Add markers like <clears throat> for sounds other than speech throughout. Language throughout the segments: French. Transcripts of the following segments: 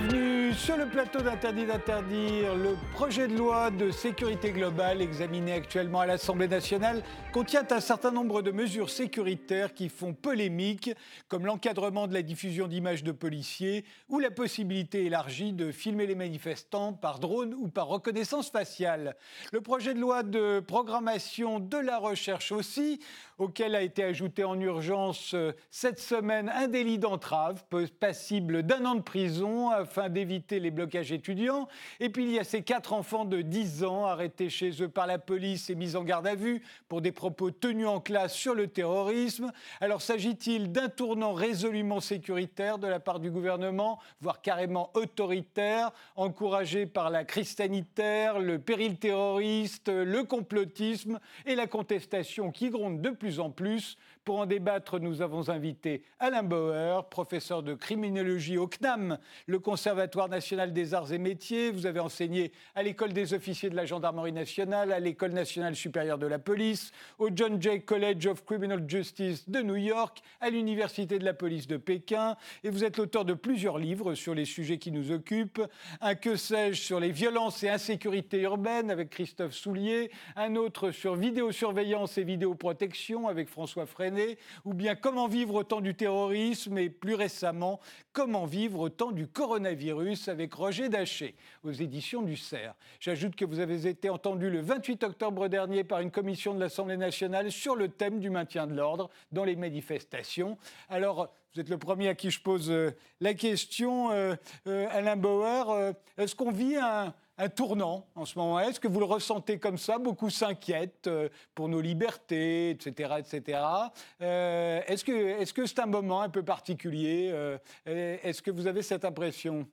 Avenue. Sur le plateau d'Interdit d'interdire. Le projet de loi de sécurité globale examiné actuellement à l'Assemblée nationale contient un certain nombre de mesures sécuritaires qui font polémique, comme l'encadrement de la diffusion d'images de policiers ou la possibilité élargie de filmer les manifestants par drone ou par reconnaissance faciale. Le projet de loi de programmation de la recherche aussi, auquel a été ajouté en urgence euh, cette semaine un délit d'entrave passible d'un an de prison afin d'éviter les blocages étudiants. Et puis il y a ces quatre enfants de 10 ans arrêtés chez eux par la police et mis en garde à vue pour des propos tenus en classe sur le terrorisme. Alors s'agit-il d'un tournant résolument sécuritaire de la part du gouvernement, voire carrément autoritaire, encouragé par la crise sanitaire, le péril terroriste, le complotisme et la contestation qui gronde de plus en plus. Pour en débattre, nous avons invité Alain Bauer, professeur de criminologie au CNAM, le Conservatoire national des arts et métiers. Vous avez enseigné à l'école des officiers de la gendarmerie nationale, à l'école nationale supérieure de la police, au John Jay College of Criminal Justice de New York, à l'université de la police de Pékin. Et vous êtes l'auteur de plusieurs livres sur les sujets qui nous occupent. Un que sais-je sur les violences et insécurité urbaines avec Christophe Soulier, un autre sur vidéosurveillance et vidéoprotection avec François Ou bien Comment vivre au temps du terrorisme et plus récemment Comment vivre au temps du coronavirus avec Roger Daché aux éditions du CERF. J'ajoute que vous avez été entendu le 28 octobre dernier par une commission de l'Assemblée nationale sur le thème du maintien de l'ordre dans les manifestations. Alors, vous êtes le premier à qui je pose euh, la question, euh, euh, Alain Bauer. Est-ce qu'on vit un, un tournant en ce moment. Est-ce que vous le ressentez comme ça? Beaucoup s'inquiètent euh, pour nos libertés, etc. etc. Euh, est-ce que c'est un moment un peu particulier euh, Est-ce que vous avez cette impression?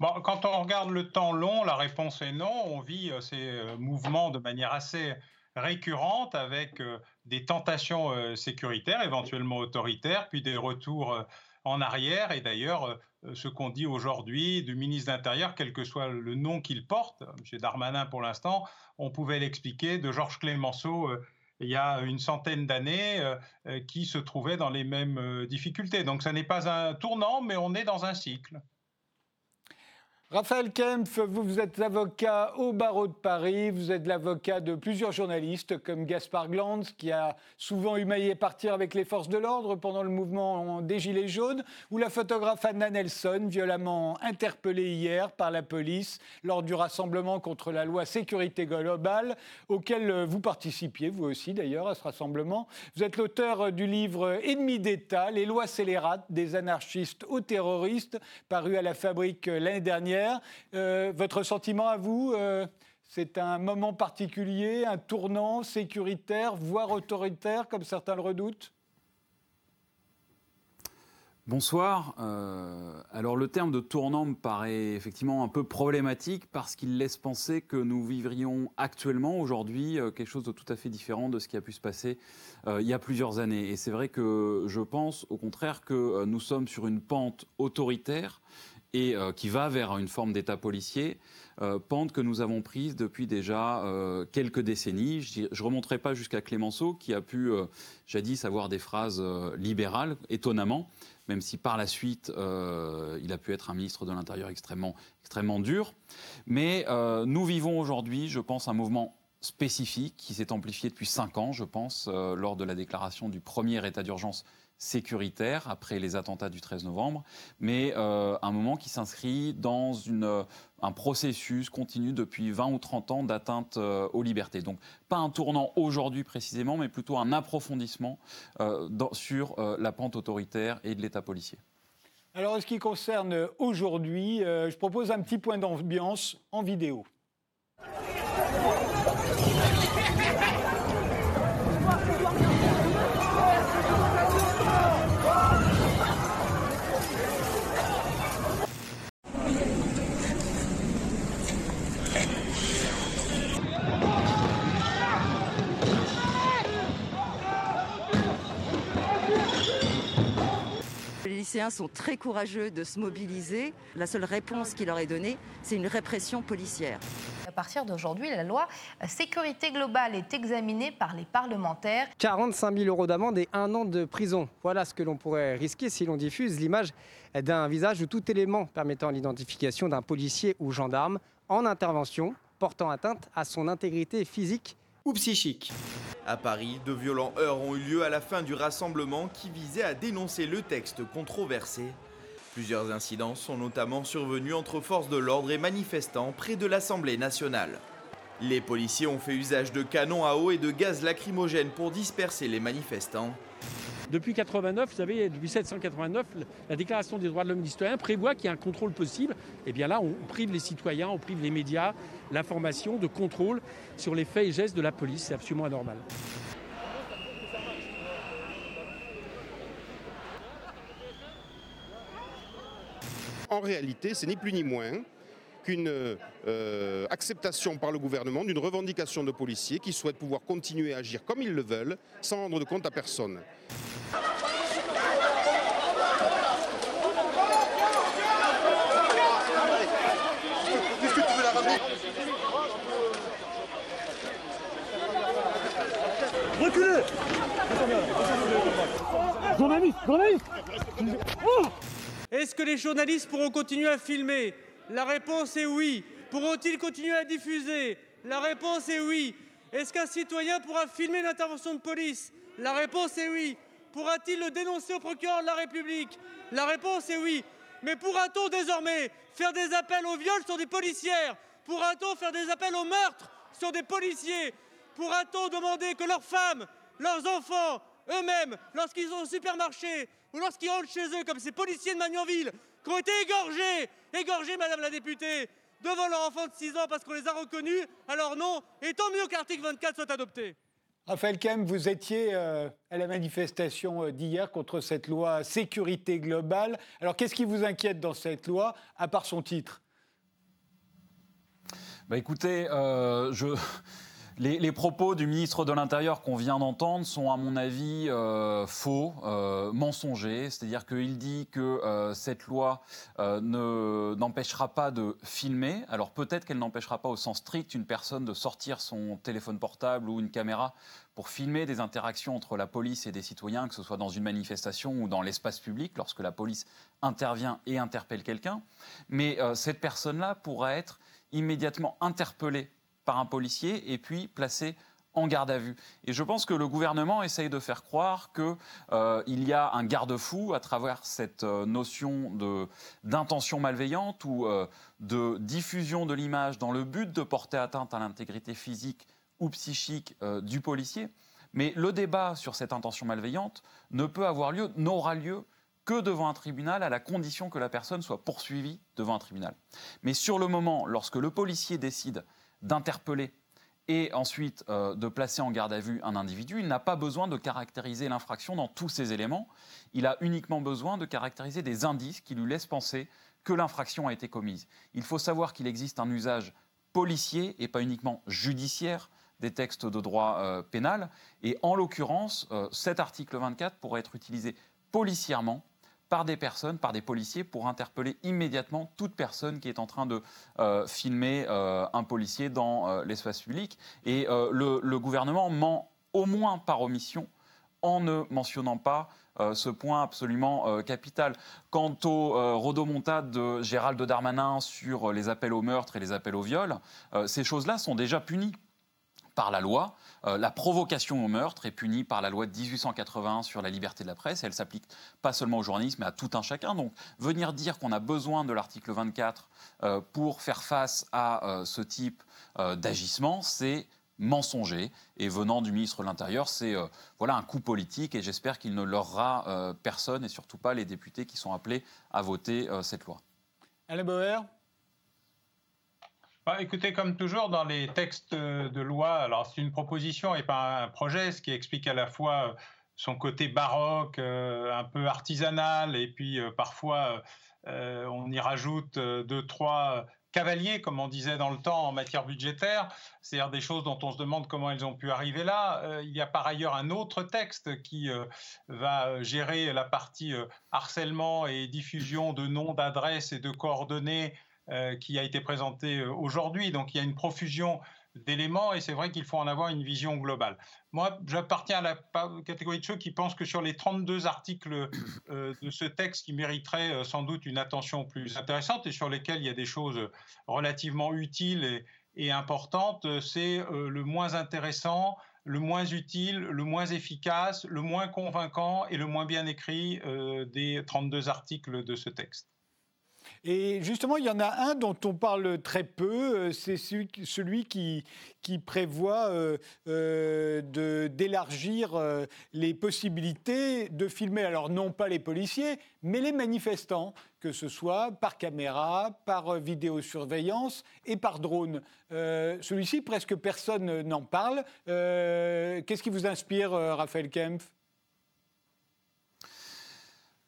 Bon, quand on regarde le temps long, la réponse est non. On vit ces mouvements de manière assez récurrente avec des tentations sécuritaires, éventuellement autoritaires, puis des retours en arrière. Et d'ailleurs, ce qu'on dit aujourd'hui du ministre de l'Intérieur, quel que soit le nom qu'il porte, M. Darmanin pour l'instant, on pouvait l'expliquer de Georges Clémenceau euh, il y a une centaine d'années, euh, qui se trouvait dans les mêmes difficultés. Donc ce n'est pas un tournant, mais on est dans un cycle. Raphaël Kempf, vous, êtes avocat au barreau de Paris, vous êtes l'avocat de plusieurs journalistes comme Gaspard Glanz, qui a souvent humaillé partir avec les forces de l'ordre pendant le mouvement des Gilets jaunes, ou la photographe Anna Nelson, violemment interpellée hier par la police lors du rassemblement contre la loi sécurité globale, auquel vous participiez, vous aussi d'ailleurs, à ce rassemblement. Vous êtes l'auteur du livre Ennemis d'État, les lois scélérates des anarchistes aux terroristes, paru à la Fabrique l'année dernière. Euh, votre sentiment à vous euh, c'est un moment particulier, un tournant sécuritaire, voire autoritaire, comme certains le redoutent? Bonsoir. Euh, alors le terme de tournant me paraît effectivement un peu problématique parce qu'il laisse penser que nous vivrions actuellement, aujourd'hui, quelque chose de tout à fait différent de ce qui a pu se passer il y a plusieurs années. Et c'est vrai que je pense au contraire que nous sommes sur une pente autoritaire et euh, qui va vers une forme d'État policier, euh, pente que nous avons prise depuis déjà euh, quelques décennies. Je ne remonterai pas jusqu'à Clémenceau, qui a pu jadis avoir des phrases libérales, étonnamment, même si par la suite, il a pu être un ministre de l'Intérieur extrêmement, extrêmement dur. Mais nous vivons aujourd'hui, je pense, un mouvement spécifique qui s'est amplifié depuis cinq ans, je pense, lors de la déclaration du premier état d'urgence sécuritaire après les attentats du 13 novembre, mais euh, un moment qui s'inscrit dans euh, un processus continu depuis 20 ou 30 ans d'atteinte euh, aux libertés. Donc pas un tournant aujourd'hui précisément, mais plutôt un approfondissement sur la pente autoritaire et de l'État policier. Alors, en ce qui concerne aujourd'hui, je propose un petit point d'ambiance en vidéo. Lycéens sont très courageux de se mobiliser. La seule réponse qui leur est donnée, c'est une répression policière. À partir d'aujourd'hui, la loi sécurité globale est examinée par les parlementaires. 45 000 euros d'amende et un an de prison. Voilà ce que l'on pourrait risquer si l'on diffuse l'image d'un visage ou tout élément permettant l'identification d'un policier ou gendarme en intervention portant atteinte à son intégrité physique ou psychique. À Paris, de violents heurts ont eu lieu à la fin du rassemblement qui visait à dénoncer le texte controversé. Plusieurs incidents sont notamment survenus entre forces de l'ordre et manifestants près de l'Assemblée nationale. Les policiers ont fait usage de canons à eau et de gaz lacrymogène pour disperser les manifestants. Depuis 89, vous savez, depuis 1789, la Déclaration des droits de l'homme et du citoyen prévoit qu'il y a un contrôle possible. Et eh bien là, on prive les citoyens, on prive les médias, l'information de contrôle sur les faits et gestes de la police. C'est absolument anormal. En réalité, c'est ni plus ni moins qu'une euh, acceptation par le gouvernement d'une revendication de policiers qui souhaitent pouvoir continuer à agir comme ils le veulent sans rendre de compte à personne. Reculez! Journaliste Journaliste! Oh Est-ce que les journalistes pourront continuer à filmer? La réponse est oui. Pourront-ils continuer à diffuser? La réponse est oui. Est-ce qu'un citoyen pourra filmer une intervention de police? La réponse est oui. Pourra-t-il le dénoncer au procureur de la République? La réponse est oui. Mais pourra-t-on désormais faire des appels au viol sur des policières? Pourra-t-on faire des appels au meurtre sur des policiers? Pourra-t-on demander que leurs femmes, leurs enfants, eux-mêmes, lorsqu'ils sont au supermarché ou lorsqu'ils rentrent chez eux, comme ces policiers de Magnanville, qui ont été égorgés, égorgés, Madame la députée, devant leur enfant de 6 ans parce qu'on les a reconnus, alors non, et tant mieux qu'article 24 soit adopté. Raphaël Kem, vous étiez euh, à la manifestation euh, d'hier contre cette loi sécurité globale. Alors qu'est-ce qui vous inquiète dans cette loi, à part son titre? Bah Écoutez, euh, je... Les, propos du ministre de l'Intérieur qu'on vient d'entendre sont, à mon avis, euh, faux, euh, mensongers. C'est-à-dire qu'il dit que euh, cette loi n'empêchera pas de filmer. Alors peut-être qu'elle n'empêchera pas au sens strict une personne de sortir son téléphone portable ou une caméra pour filmer des interactions entre la police et des citoyens, que ce soit dans une manifestation ou dans l'espace public, lorsque la police intervient et interpelle quelqu'un. Mais cette personne-là pourra être immédiatement interpellée par un policier et puis placé en garde à vue. Et je pense que le gouvernement essaye de faire croire qu'il euh, y a un garde-fou à travers cette euh, notion d'intention malveillante ou euh, de diffusion de l'image dans le but de porter atteinte à l'intégrité physique ou psychique du policier. Mais le débat sur cette intention malveillante ne peut avoir lieu, n'aura lieu que devant un tribunal à la condition que la personne soit poursuivie devant un tribunal. Mais sur le moment, lorsque le policier décide d'interpeller et ensuite euh, de placer en garde à vue un individu, il n'a pas besoin de caractériser l'infraction dans tous ses éléments. Il a uniquement besoin de caractériser des indices qui lui laissent penser que l'infraction a été commise. Il faut savoir qu'il existe un usage policier et pas uniquement judiciaire des textes de droit euh, pénal. Et en l'occurrence, euh, cet article 24 pourrait être utilisé policièrement par des personnes, par des policiers, pour interpeller immédiatement toute personne qui est en train de euh, filmer euh, un policier dans euh, l'espace public. Et le, gouvernement ment au moins par omission en ne mentionnant pas ce point absolument capital. Quant au rodomontade de Gérald Darmanin sur les appels au meurtre et les appels au viol, ces choses-là sont déjà punies par la loi. Euh, la provocation au meurtre est punie par la loi de 1881 sur la liberté de la presse. elle s'applique pas seulement aux journalistes, mais à tout un chacun. Donc, venir dire qu'on a besoin de l'article 24 euh, pour faire face à euh, ce type d'agissement, c'est mensonger. Et venant du ministre de l'Intérieur, c'est voilà un coup politique. Et j'espère qu'il ne leurra personne, et surtout pas les députés qui sont appelés à voter cette loi. Alain Bauer bah, écoutez, comme toujours dans les textes de loi, alors c'est une proposition et pas un projet, ce qui explique à la fois euh, son côté baroque, euh, un peu artisanal, et puis euh, parfois on y rajoute deux, trois cavaliers, comme on disait dans le temps en matière budgétaire, c'est-à-dire des choses dont on se demande comment elles ont pu arriver là. il y a par ailleurs un autre texte qui va gérer la partie harcèlement et diffusion de noms, d'adresses et de coordonnées qui a été présenté aujourd'hui. Donc il y a une profusion d'éléments et c'est vrai qu'il faut en avoir une vision globale. Moi, j'appartiens à la catégorie de ceux qui pensent que sur les 32 articles euh, de ce texte qui mériteraient euh, sans doute une attention plus intéressante et sur lesquels il y a des choses relativement utiles et, importantes, c'est euh, le moins intéressant, le moins utile, le moins efficace, le moins convaincant et le moins bien écrit des 32 articles de ce texte. Et justement, il y en a un dont on parle très peu, euh, c'est celui qui, prévoit euh, euh, d'élargir les possibilités de filmer, alors non pas les policiers, mais les manifestants, que ce soit par caméra, par vidéosurveillance et par drone. Celui-ci, presque personne n'en parle. Qu'est-ce qui vous inspire, Raphaël Kempf?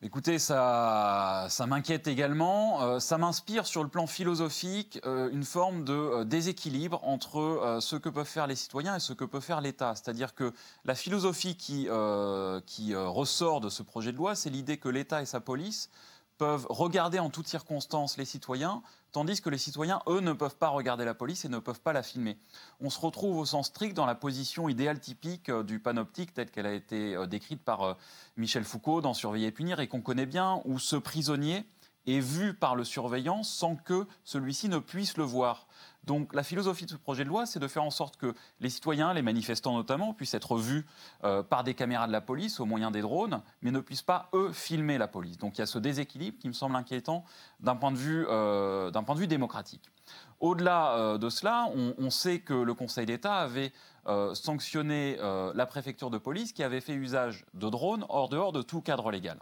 Écoutez, ça, ça m'inquiète également. Euh, ça m'inspire sur le plan philosophique euh, une forme de euh, déséquilibre entre ce que peuvent faire les citoyens et ce que peut faire l'État. C'est-à-dire que la philosophie qui, qui ressort de ce projet de loi, c'est l'idée que l'État et sa police peuvent regarder en toutes circonstances les citoyens, tandis que les citoyens, eux, ne peuvent pas regarder la police et ne peuvent pas la filmer. On se retrouve au sens strict dans la position idéale typique euh, du panoptique telle qu'elle a été euh, décrite par euh, Michel Foucault dans Surveiller et punir et qu'on connaît bien, où ce prisonnier est vu par le surveillant sans que celui-ci ne puisse le voir. Donc la philosophie de ce projet de loi, c'est de faire en sorte que les citoyens, les manifestants notamment, puissent être vus euh, par des caméras de la police au moyen des drones, mais ne puissent pas, eux, filmer la police. Donc il y a ce déséquilibre qui me semble inquiétant d'un point, de vue, euh, démocratique. Au-delà euh, de cela, on, sait que le Conseil d'État avait sanctionné la préfecture de police qui avait fait usage de drones hors dehors de tout cadre légal.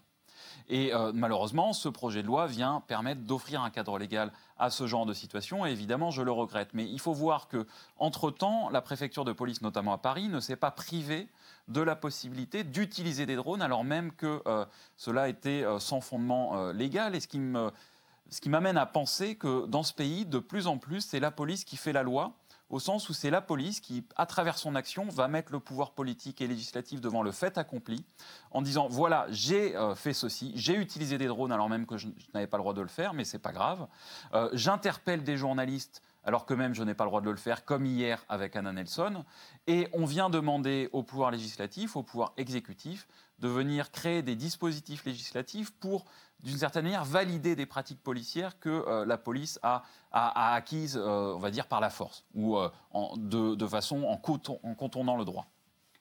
Et euh, malheureusement, ce projet de loi vient permettre d'offrir un cadre légal à ce genre de situation. Et évidemment, je le regrette. Mais il faut voir que, entre-temps, la préfecture de police, notamment à Paris, ne s'est pas privée de la possibilité d'utiliser des drones, alors même que euh, cela était euh, sans fondement légal. Et ce qui ce qui m'amène à penser que dans ce pays, de plus en plus, c'est la police qui fait la loi au sens où c'est la police qui, à travers son action, va mettre le pouvoir politique et législatif devant le fait accompli, en disant voilà, j'ai euh, fait ceci, j'ai utilisé des drones alors même que je, n'avais pas le droit de le faire, mais c'est pas grave. Euh, j'interpelle des journalistes alors que même je n'ai pas le droit de le faire, comme hier avec Anna Nelson. Et on vient demander au pouvoir législatif, au pouvoir exécutif, de venir créer des dispositifs législatifs pour, d'une certaine manière, valider des pratiques policières que euh, la police a, acquises, euh, on va dire, par la force, ou euh, de, façon en, contournant le droit.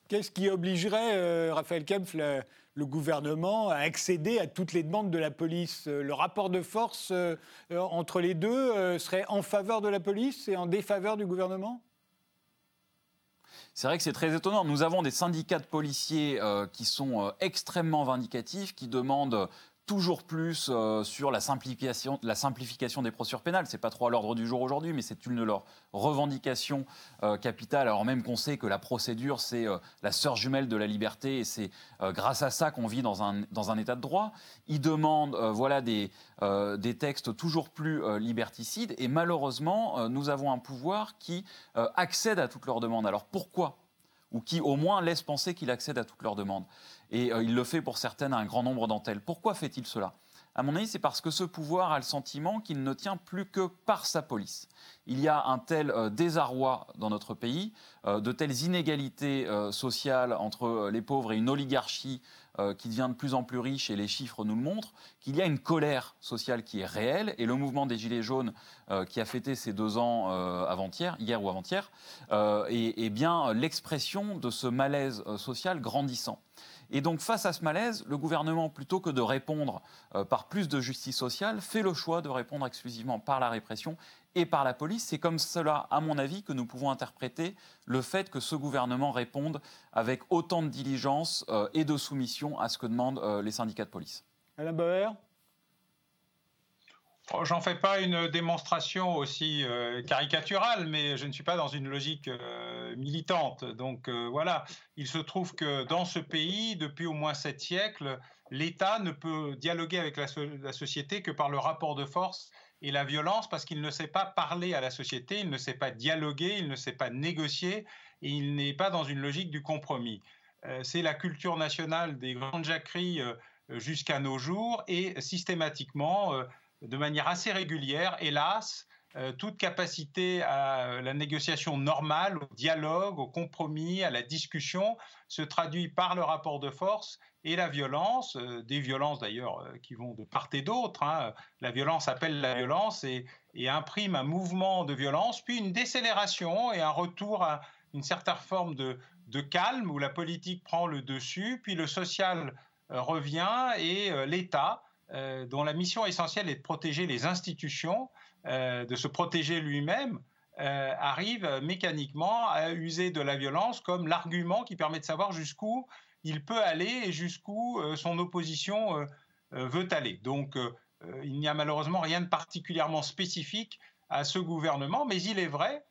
Qu'est-ce qui obligerait, Raphaël Kempf, le, gouvernement à accéder à toutes les demandes de la police Le rapport de force entre les deux serait en faveur de la police et en défaveur du gouvernement? C'est vrai que c'est très étonnant. Nous avons des syndicats de policiers euh, qui sont euh, extrêmement vindicatifs, qui demandent toujours plus euh, sur la simplification, des procédures pénales. Ce n'est pas trop à l'ordre du jour aujourd'hui, mais c'est une de leurs revendications capitales, alors même qu'on sait que la procédure, c'est la sœur jumelle de la liberté, et c'est grâce à ça qu'on vit dans un, état de droit. Ils demandent voilà, des textes toujours plus liberticides, et malheureusement, nous avons un pouvoir qui accède à toutes leurs demandes. Alors pourquoi ou qui au moins laisse penser qu'il accède à toutes leurs demandes. Et euh, il le fait pour certaines à un grand nombre d'entre elles. Pourquoi fait-il cela? À mon avis, c'est parce que ce pouvoir a le sentiment qu'il ne tient plus que par sa police. Il y a un tel euh, désarroi dans notre pays, euh, de telles inégalités sociales entre les pauvres et une oligarchie qui devient de plus en plus riche, et les chiffres nous le montrent, qu'il y a une colère sociale qui est réelle, et le mouvement des Gilets jaunes, qui a fêté ses deux ans avant-hier, hier ou avant-hier, est, bien l'expression de ce malaise social grandissant. Et donc, face à ce malaise, le gouvernement, plutôt que de répondre euh, par plus de justice sociale, fait le choix de répondre exclusivement par la répression et par la police. C'est comme cela, à mon avis, que nous pouvons interpréter le fait que ce gouvernement réponde avec autant de diligence euh, et de soumission à ce que demandent euh, les syndicats de police. Alain Bauer? Oh, j'en fais pas une démonstration aussi euh, caricaturale, mais je ne suis pas dans une logique euh, militante. Donc euh, voilà, il se trouve que dans ce pays, depuis au moins sept siècles, l'État ne peut dialoguer avec la, la, société que par le rapport de force et la violence, parce qu'il ne sait pas parler à la société, il ne sait pas dialoguer, il ne sait pas négocier, et il n'est pas dans une logique du compromis. C'est la culture nationale des grandes jacqueries jusqu'à nos jours, et systématiquement de manière assez régulière, hélas, euh, toute capacité à la négociation normale, au dialogue, au compromis, à la discussion se traduit par le rapport de force et la violence, euh, des violences d'ailleurs euh, qui vont de part et d'autre. Hein. La violence appelle la violence et, imprime un mouvement de violence, puis une décélération et un retour à une certaine forme de, calme où la politique prend le dessus, puis le social revient et l'État, dont la mission essentielle est de protéger les institutions, euh, de se protéger lui-même, euh, arrive mécaniquement à user de la violence comme l'argument qui permet de savoir jusqu'où il peut aller et jusqu'où euh, son opposition veut aller. Donc il n'y a malheureusement rien de particulièrement spécifique à ce gouvernement, mais il est vrai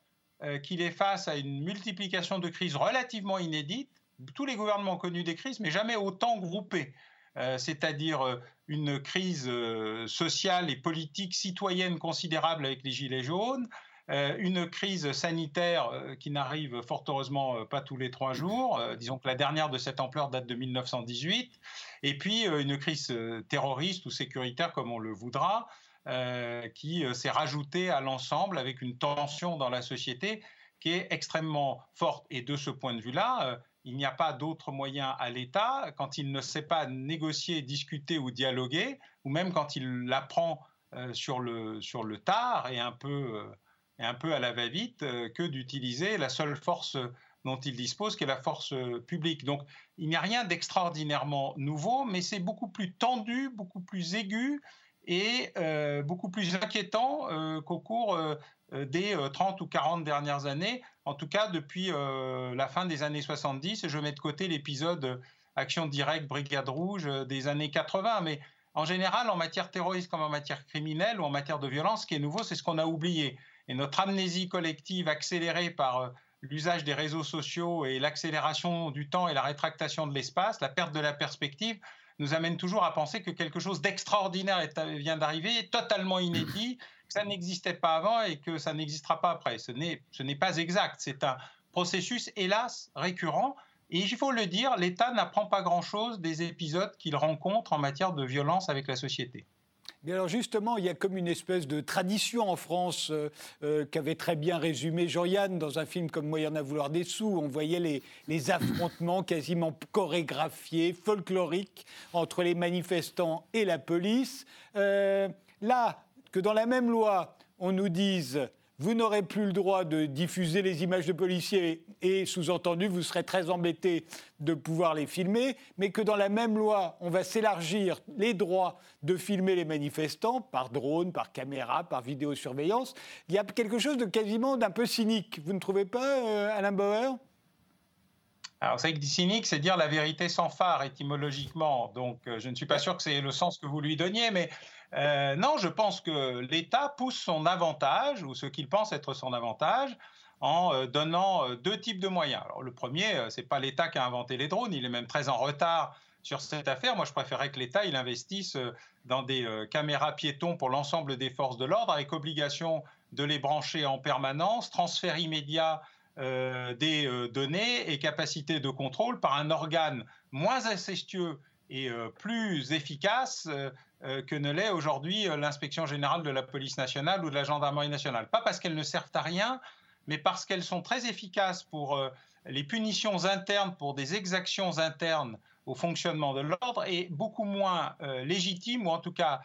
qu'il est face à une multiplication de crises relativement inédites. Tous les gouvernements ont connu des crises, mais jamais autant groupées. Euh, c'est-à-dire euh, une crise euh, sociale et politique citoyenne considérable avec les Gilets jaunes, une crise sanitaire qui n'arrive fort heureusement pas tous les trois jours, disons que la dernière de cette ampleur date de 1918, et puis une crise terroriste ou sécuritaire comme on le voudra, qui s'est rajoutée à l'ensemble avec une tension dans la société qui est extrêmement forte. Et de ce point de vue-là, il n'y a pas d'autre moyen à l'État, quand il ne sait pas négocier, discuter ou dialoguer, ou même quand il l'apprend euh, sur, le, sur le tard et un peu, euh, et un peu à la va-vite, euh, que d'utiliser la seule force dont il dispose, qui est la force publique. Donc il n'y a rien d'extraordinairement nouveau, mais c'est beaucoup plus tendu, beaucoup plus aigu et beaucoup plus inquiétant qu'au cours des 30 ou 40 dernières années, en tout cas depuis euh, la fin des années 70. Je mets de côté l'épisode euh, Action directe, Brigade Rouge euh, des années 80. Mais en général, en matière terroriste comme en matière criminelle ou en matière de violence, ce qui est nouveau, c'est ce qu'on a oublié. Et notre amnésie collective accélérée par l'usage des réseaux sociaux et l'accélération du temps et la rétractation de l'espace, la perte de la perspective, nous amène toujours à penser que quelque chose d'extraordinaire vient d'arriver, totalement inédit, <clears throat> ça n'existait pas avant et que ça n'existera pas après. Ce n'est pas exact. C'est un processus, hélas, récurrent. Et il faut le dire, l'État n'apprend pas grand-chose des épisodes qu'il rencontre en matière de violence avec la société. Mais alors justement, il y a comme une espèce de tradition en France euh, euh, qu'avait très bien résumé Jean-Yann dans un film comme Moyen à vouloir des sous. On voyait les, les affrontements quasiment chorégraphiés, folkloriques entre les manifestants et la police. Euh, là, que dans la même loi, on nous dise vous n'aurez plus le droit de diffuser les images de policiers et, sous-entendu, vous serez très embêté de pouvoir les filmer, mais que dans la même loi, on va s'élargir les droits de filmer les manifestants par drone, par caméra, par vidéosurveillance. Il y a quelque chose de quasiment d'un peu cynique. Vous ne trouvez pas, euh, Alain Bauer? Alors, c'est que cynique, c'est dire la vérité sans phare étymologiquement. Donc, euh, je ne suis pas sûr que c'est le sens que vous lui donniez, mais euh, non, je pense que l'État pousse son avantage, ou ce qu'il pense être son avantage, en euh, donnant deux types de moyens. Alors, le premier, c'est pas l'État qui a inventé les drones, il est même très en retard sur cette affaire. Moi, je préférerais que l'État il investisse dans des caméras piétons pour l'ensemble des forces de l'ordre, avec obligation de les brancher en permanence, transfert immédiat euh, des euh, données et capacité de contrôle par un organe moins incestueux et euh, plus efficace que ne l'est aujourd'hui l'inspection générale de la police nationale ou de la gendarmerie nationale. Pas parce qu'elles ne servent à rien, mais parce qu'elles sont très efficaces pour les punitions internes, pour des exactions internes au fonctionnement de l'ordre, et beaucoup moins légitimes, ou en tout cas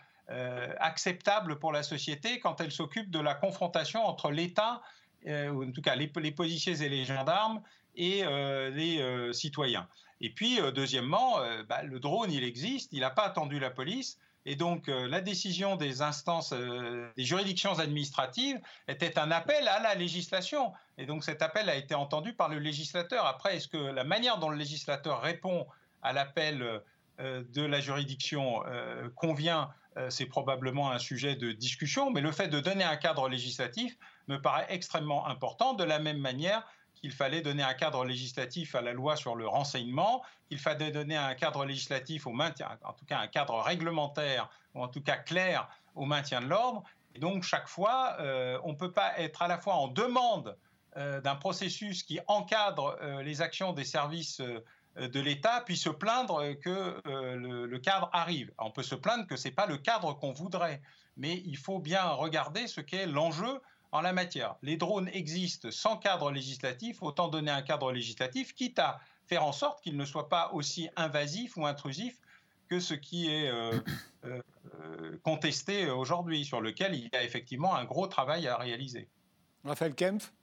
acceptables pour la société quand elles s'occupent de la confrontation entre l'État ou en tout cas les, policiers et les gendarmes et euh, les euh, citoyens. Et puis, deuxièmement, bah, le drone, il existe, il n'a pas attendu la police. Et donc, la décision des instances, des juridictions administratives était un appel à la législation. Et donc, cet appel a été entendu par le législateur. Après, est-ce que la manière dont le législateur répond à l'appel de la juridiction convient C'est probablement un sujet de discussion. Mais le fait de donner un cadre législatif, me paraît extrêmement important, de la même manière qu'il fallait donner un cadre législatif à la loi sur le renseignement, qu'il fallait donner un cadre législatif au maintien, en tout cas un cadre réglementaire, ou en tout cas clair au maintien de l'ordre. Et donc chaque fois, euh, on ne peut pas être à la fois en demande euh, d'un processus qui encadre euh, les actions des services de l'État puisse se plaindre que le, cadre arrive. On peut se plaindre que ce n'est pas le cadre qu'on voudrait, mais il faut bien regarder ce qu'est l'enjeu en la matière. Les drones existent sans cadre législatif, autant donner un cadre législatif, quitte à faire en sorte qu'ils ne soient pas aussi invasifs ou intrusifs que ce qui est euh, euh, contesté aujourd'hui, sur lequel il y a effectivement un gros travail à réaliser. Raphaël Kempf?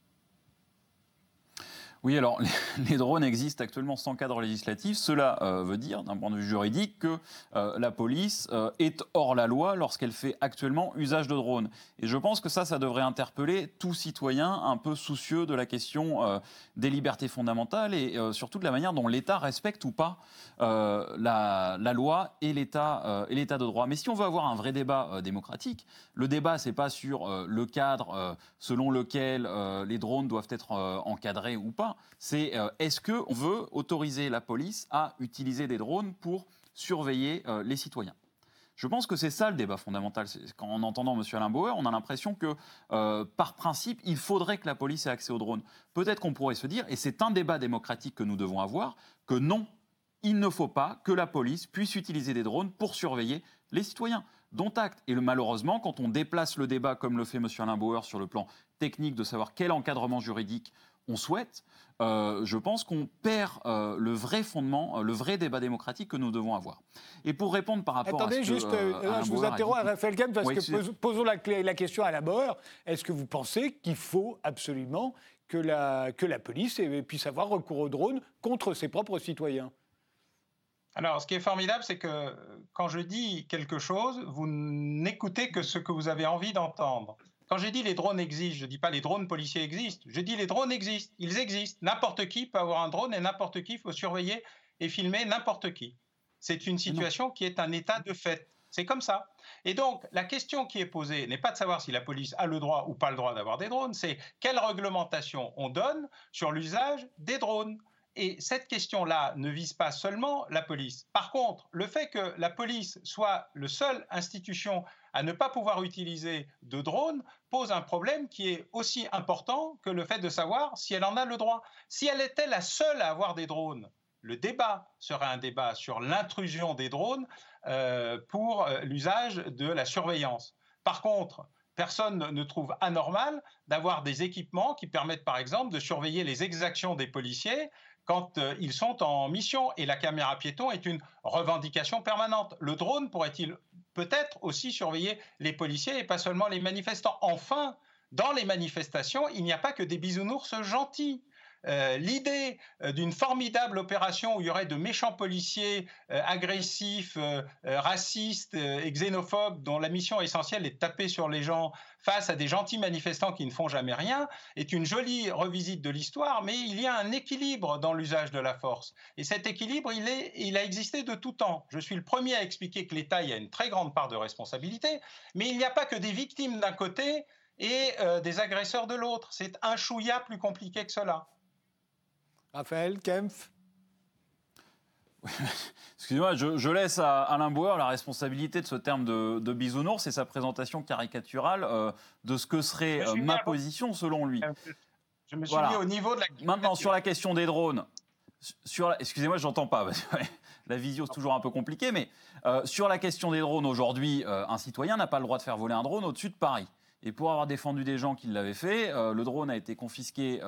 Oui, alors <laughs> les, drones existent actuellement sans cadre législatif. Cela euh, veut dire, d'un point de vue juridique, que euh, la police euh, est hors la loi lorsqu'elle fait actuellement usage de drones. Et je pense que ça, ça devrait interpeller tout citoyen un peu soucieux de la question des libertés fondamentales et surtout de la manière dont l'État respecte ou pas la, la, loi et l'État et l'État de droit. Mais si on veut avoir un vrai débat démocratique, le débat c'est pas sur le cadre selon lequel les drones doivent être encadrés ou pas c'est euh, est-ce qu'on veut autoriser la police à utiliser des drones pour surveiller euh, les citoyens? Je pense que c'est ça le débat fondamental. En entendant M. Alain Bauer, on a l'impression que, euh, par principe, il faudrait que la police ait accès aux drones. Peut-être qu'on pourrait se dire, et c'est un débat démocratique que nous devons avoir, que non, il ne faut pas que la police puisse utiliser des drones pour surveiller les citoyens. Dont acte. Et malheureusement, quand on déplace le débat, comme le fait M. Alain Bauer, sur le plan technique, de savoir quel encadrement juridique on souhaite, euh, je pense qu'on perd euh, le vrai fondement, euh, le vrai débat démocratique que nous devons avoir. Et pour répondre par rapport à ce que, juste, je vous interromps, Raphaël Kemp, parce que posons la, la, question à la Bauer. Est-ce que vous pensez qu'il faut absolument que la, que la police puisse avoir recours aux drones contre ses propres citoyens? Alors, ce qui est formidable, c'est que quand je dis quelque chose, vous n'écoutez que ce que vous avez envie d'entendre. Quand j'ai dit les drones existent, je ne dis pas les drones policiers existent, je dis les drones existent, ils existent. N'importe qui peut avoir un drone et n'importe qui faut surveiller et filmer n'importe qui. C'est une situation qui est un état de fait. C'est comme ça. Et donc, la question qui est posée n'est pas de savoir si la police a le droit ou pas le droit d'avoir des drones, c'est quelle réglementation on donne sur l'usage des drones. Et cette question-là ne vise pas seulement la police. Par contre, le fait que la police soit la seule institution à ne pas pouvoir utiliser de drones pose un problème qui est aussi important que le fait de savoir si elle en a le droit. Si elle était la seule à avoir des drones, le débat serait un débat sur l'intrusion des drones euh, pour euh, l'usage de la surveillance. Par contre, personne ne trouve anormal d'avoir des équipements qui permettent par exemple de surveiller les exactions des policiers quand euh, ils sont en mission. Et la caméra piéton est une revendication permanente. Le drone pourrait-il peut-être aussi surveiller les policiers et pas seulement les manifestants? Enfin, dans les manifestations, il n'y a pas que des bisounours gentils. Euh, l'idée euh, d'une formidable opération où il y aurait de méchants policiers euh, agressifs, racistes et xénophobes, dont la mission essentielle est de taper sur les gens face à des gentils manifestants qui ne font jamais rien, est une jolie revisite de l'histoire, mais il y a un équilibre dans l'usage de la force. Et cet équilibre, il, a existé de tout temps. Je suis le premier à expliquer que l'État y a une très grande part de responsabilité, mais il n'y a pas que des victimes d'un côté et des agresseurs de l'autre. C'est un chouïa plus compliqué que cela. Raphaël Kempf <laughs> Excusez-moi, je, laisse à Alain Bauer la responsabilité de ce terme de, bisounours et sa présentation caricaturale euh, de ce que serait euh, ma position selon lui. Je me suis mis au niveau de la. Maintenant, sur la question des drones, sur excusez-moi, je n'entends pas. <laughs> la visio, c'est toujours un peu compliqué, mais euh, sur la question des drones, aujourd'hui, un citoyen n'a pas le droit de faire voler un drone au-dessus de Paris. Et pour avoir défendu des gens qui l'avaient fait, le drone a été confisqué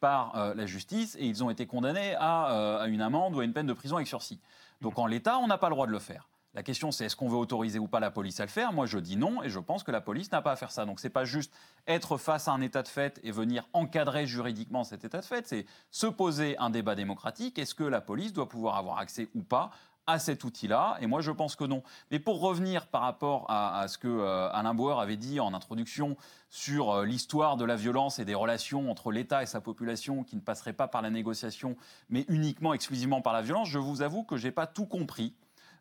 par euh, la justice et ils ont été condamnés euh, à, une amende ou à une peine de prison avec sursis. Donc en l'état, on n'a pas le droit de le faire. La question, c'est est-ce qu'on veut autoriser ou pas la police à le faire? Moi, je dis non, et je pense que la police n'a pas à faire ça. Donc, c'est pas juste être face à un état de fait et venir encadrer juridiquement cet état de fait. C'est se poser un débat démocratique. Est-ce que la police doit pouvoir avoir accès ou pas à cet outil-là Et moi, je pense que non. Mais pour revenir par rapport à, ce que euh, Alain Bauer avait dit en introduction sur euh, l'histoire de la violence et des relations entre l'État et sa population qui ne passerait pas par la négociation, mais uniquement, exclusivement par la violence, je vous avoue que je n'ai pas tout compris.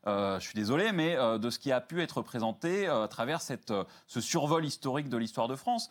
Euh, je suis désolé, mais de ce qui a pu être présenté à travers ce survol historique de l'histoire de France.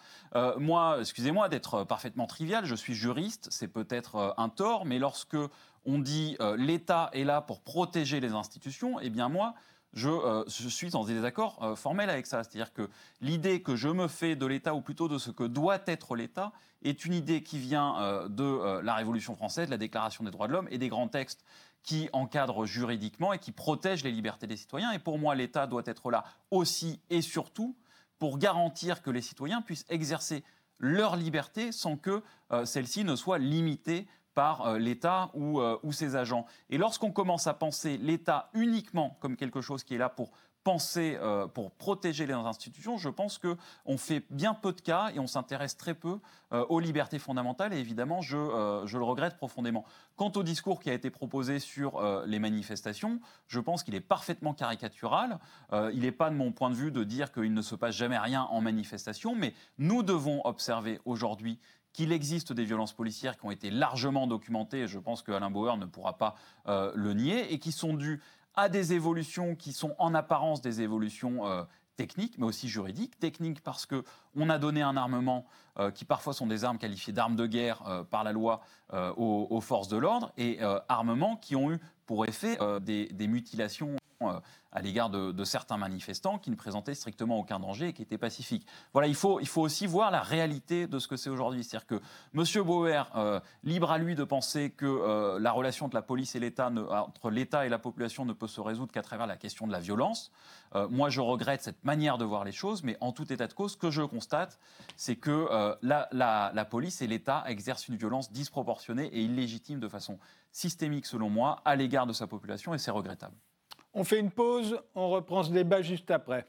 moi, excusez-moi d'être parfaitement trivial, je suis juriste, c'est peut-être un tort, mais lorsque on dit euh, l'État est là pour protéger les institutions, eh bien moi, je, euh, je suis en désaccord euh, formel avec ça. C'est-à-dire que l'idée que je me fais de l'État, ou plutôt de ce que doit être l'État, est une idée qui vient euh, de la Révolution française, la Déclaration des droits de l'homme et des grands textes qui encadrent juridiquement et qui protègent les libertés des citoyens. Et pour moi, l'État doit être là aussi et surtout pour garantir que les citoyens puissent exercer leur liberté sans que celle-ci ne soit limitée euh, l'État ou, euh, ou, ses agents. Et lorsqu'on commence à penser l'État uniquement comme quelque chose qui est là pour penser, euh, pour protéger les institutions, je pense qu'on fait bien peu de cas et on s'intéresse très peu aux libertés fondamentales. Et évidemment, je, le regrette profondément. Quant au discours qui a été proposé sur les manifestations, je pense qu'il est parfaitement caricatural. il n'est pas de mon point de vue de dire qu'il ne se passe jamais rien en manifestation, mais nous devons observer aujourd'hui qu'il existe des violences policières qui ont été largement documentées, et je pense que Alain Bauer ne pourra pas euh, le nier, et qui sont dues à des évolutions qui sont en apparence des évolutions euh, techniques, mais aussi juridiques. Techniques parce qu'on a donné un armement euh, qui parfois sont des armes qualifiées d'armes de guerre par la loi aux, forces de l'ordre, et armements qui ont eu pour effet des, des mutilations euh, à l'égard de, certains manifestants qui ne présentaient strictement aucun danger et qui étaient pacifiques. Voilà, il faut, il faut aussi voir la réalité de ce que c'est aujourd'hui. C'est-à-dire que M. Bauer, euh, libre à lui de penser que euh, la relation entre la police et l'État, entre l'État et la population ne peut se résoudre qu'à travers la question de la violence. moi, je regrette cette manière de voir les choses, mais en tout état de cause, ce que je constate, c'est que la police et l'État exercent une violence disproportionnée et illégitime de façon systémique, selon moi, à l'égard de sa population, et c'est regrettable. On fait une pause, on reprend ce débat juste après.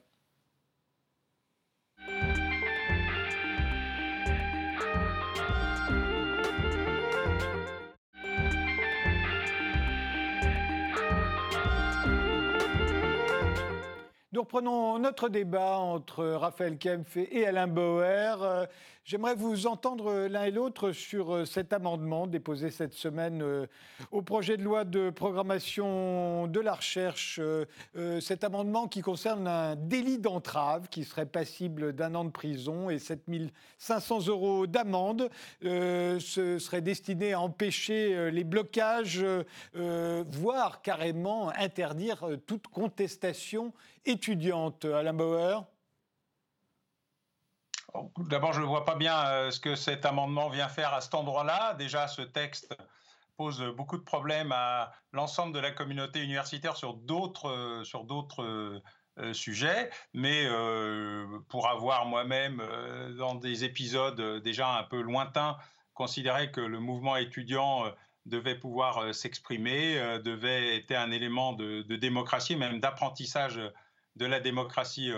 Nous reprenons notre débat entre Raphaël Kempf et Alain Bauer. Euh, j'aimerais vous entendre l'un et l'autre sur euh, cet amendement déposé cette semaine euh, au projet de loi de programmation de la recherche. Cet amendement qui concerne un délit d'entrave qui serait passible d'un an de prison et 7500 euros d'amende. Ce serait destiné à empêcher les blocages, voire carrément interdire toute contestation étudiante. Alain Bauer D'abord, je ne vois pas bien euh, ce que cet amendement vient faire à cet endroit-là. Déjà, ce texte pose beaucoup de problèmes à l'ensemble de la communauté universitaire sur d'autres euh, sur d'autres euh, sujets, mais pour avoir moi-même, dans des épisodes déjà un peu lointains, considéré que le mouvement étudiant devait pouvoir s'exprimer, devait être un élément de démocratie, même d'apprentissage de la démocratie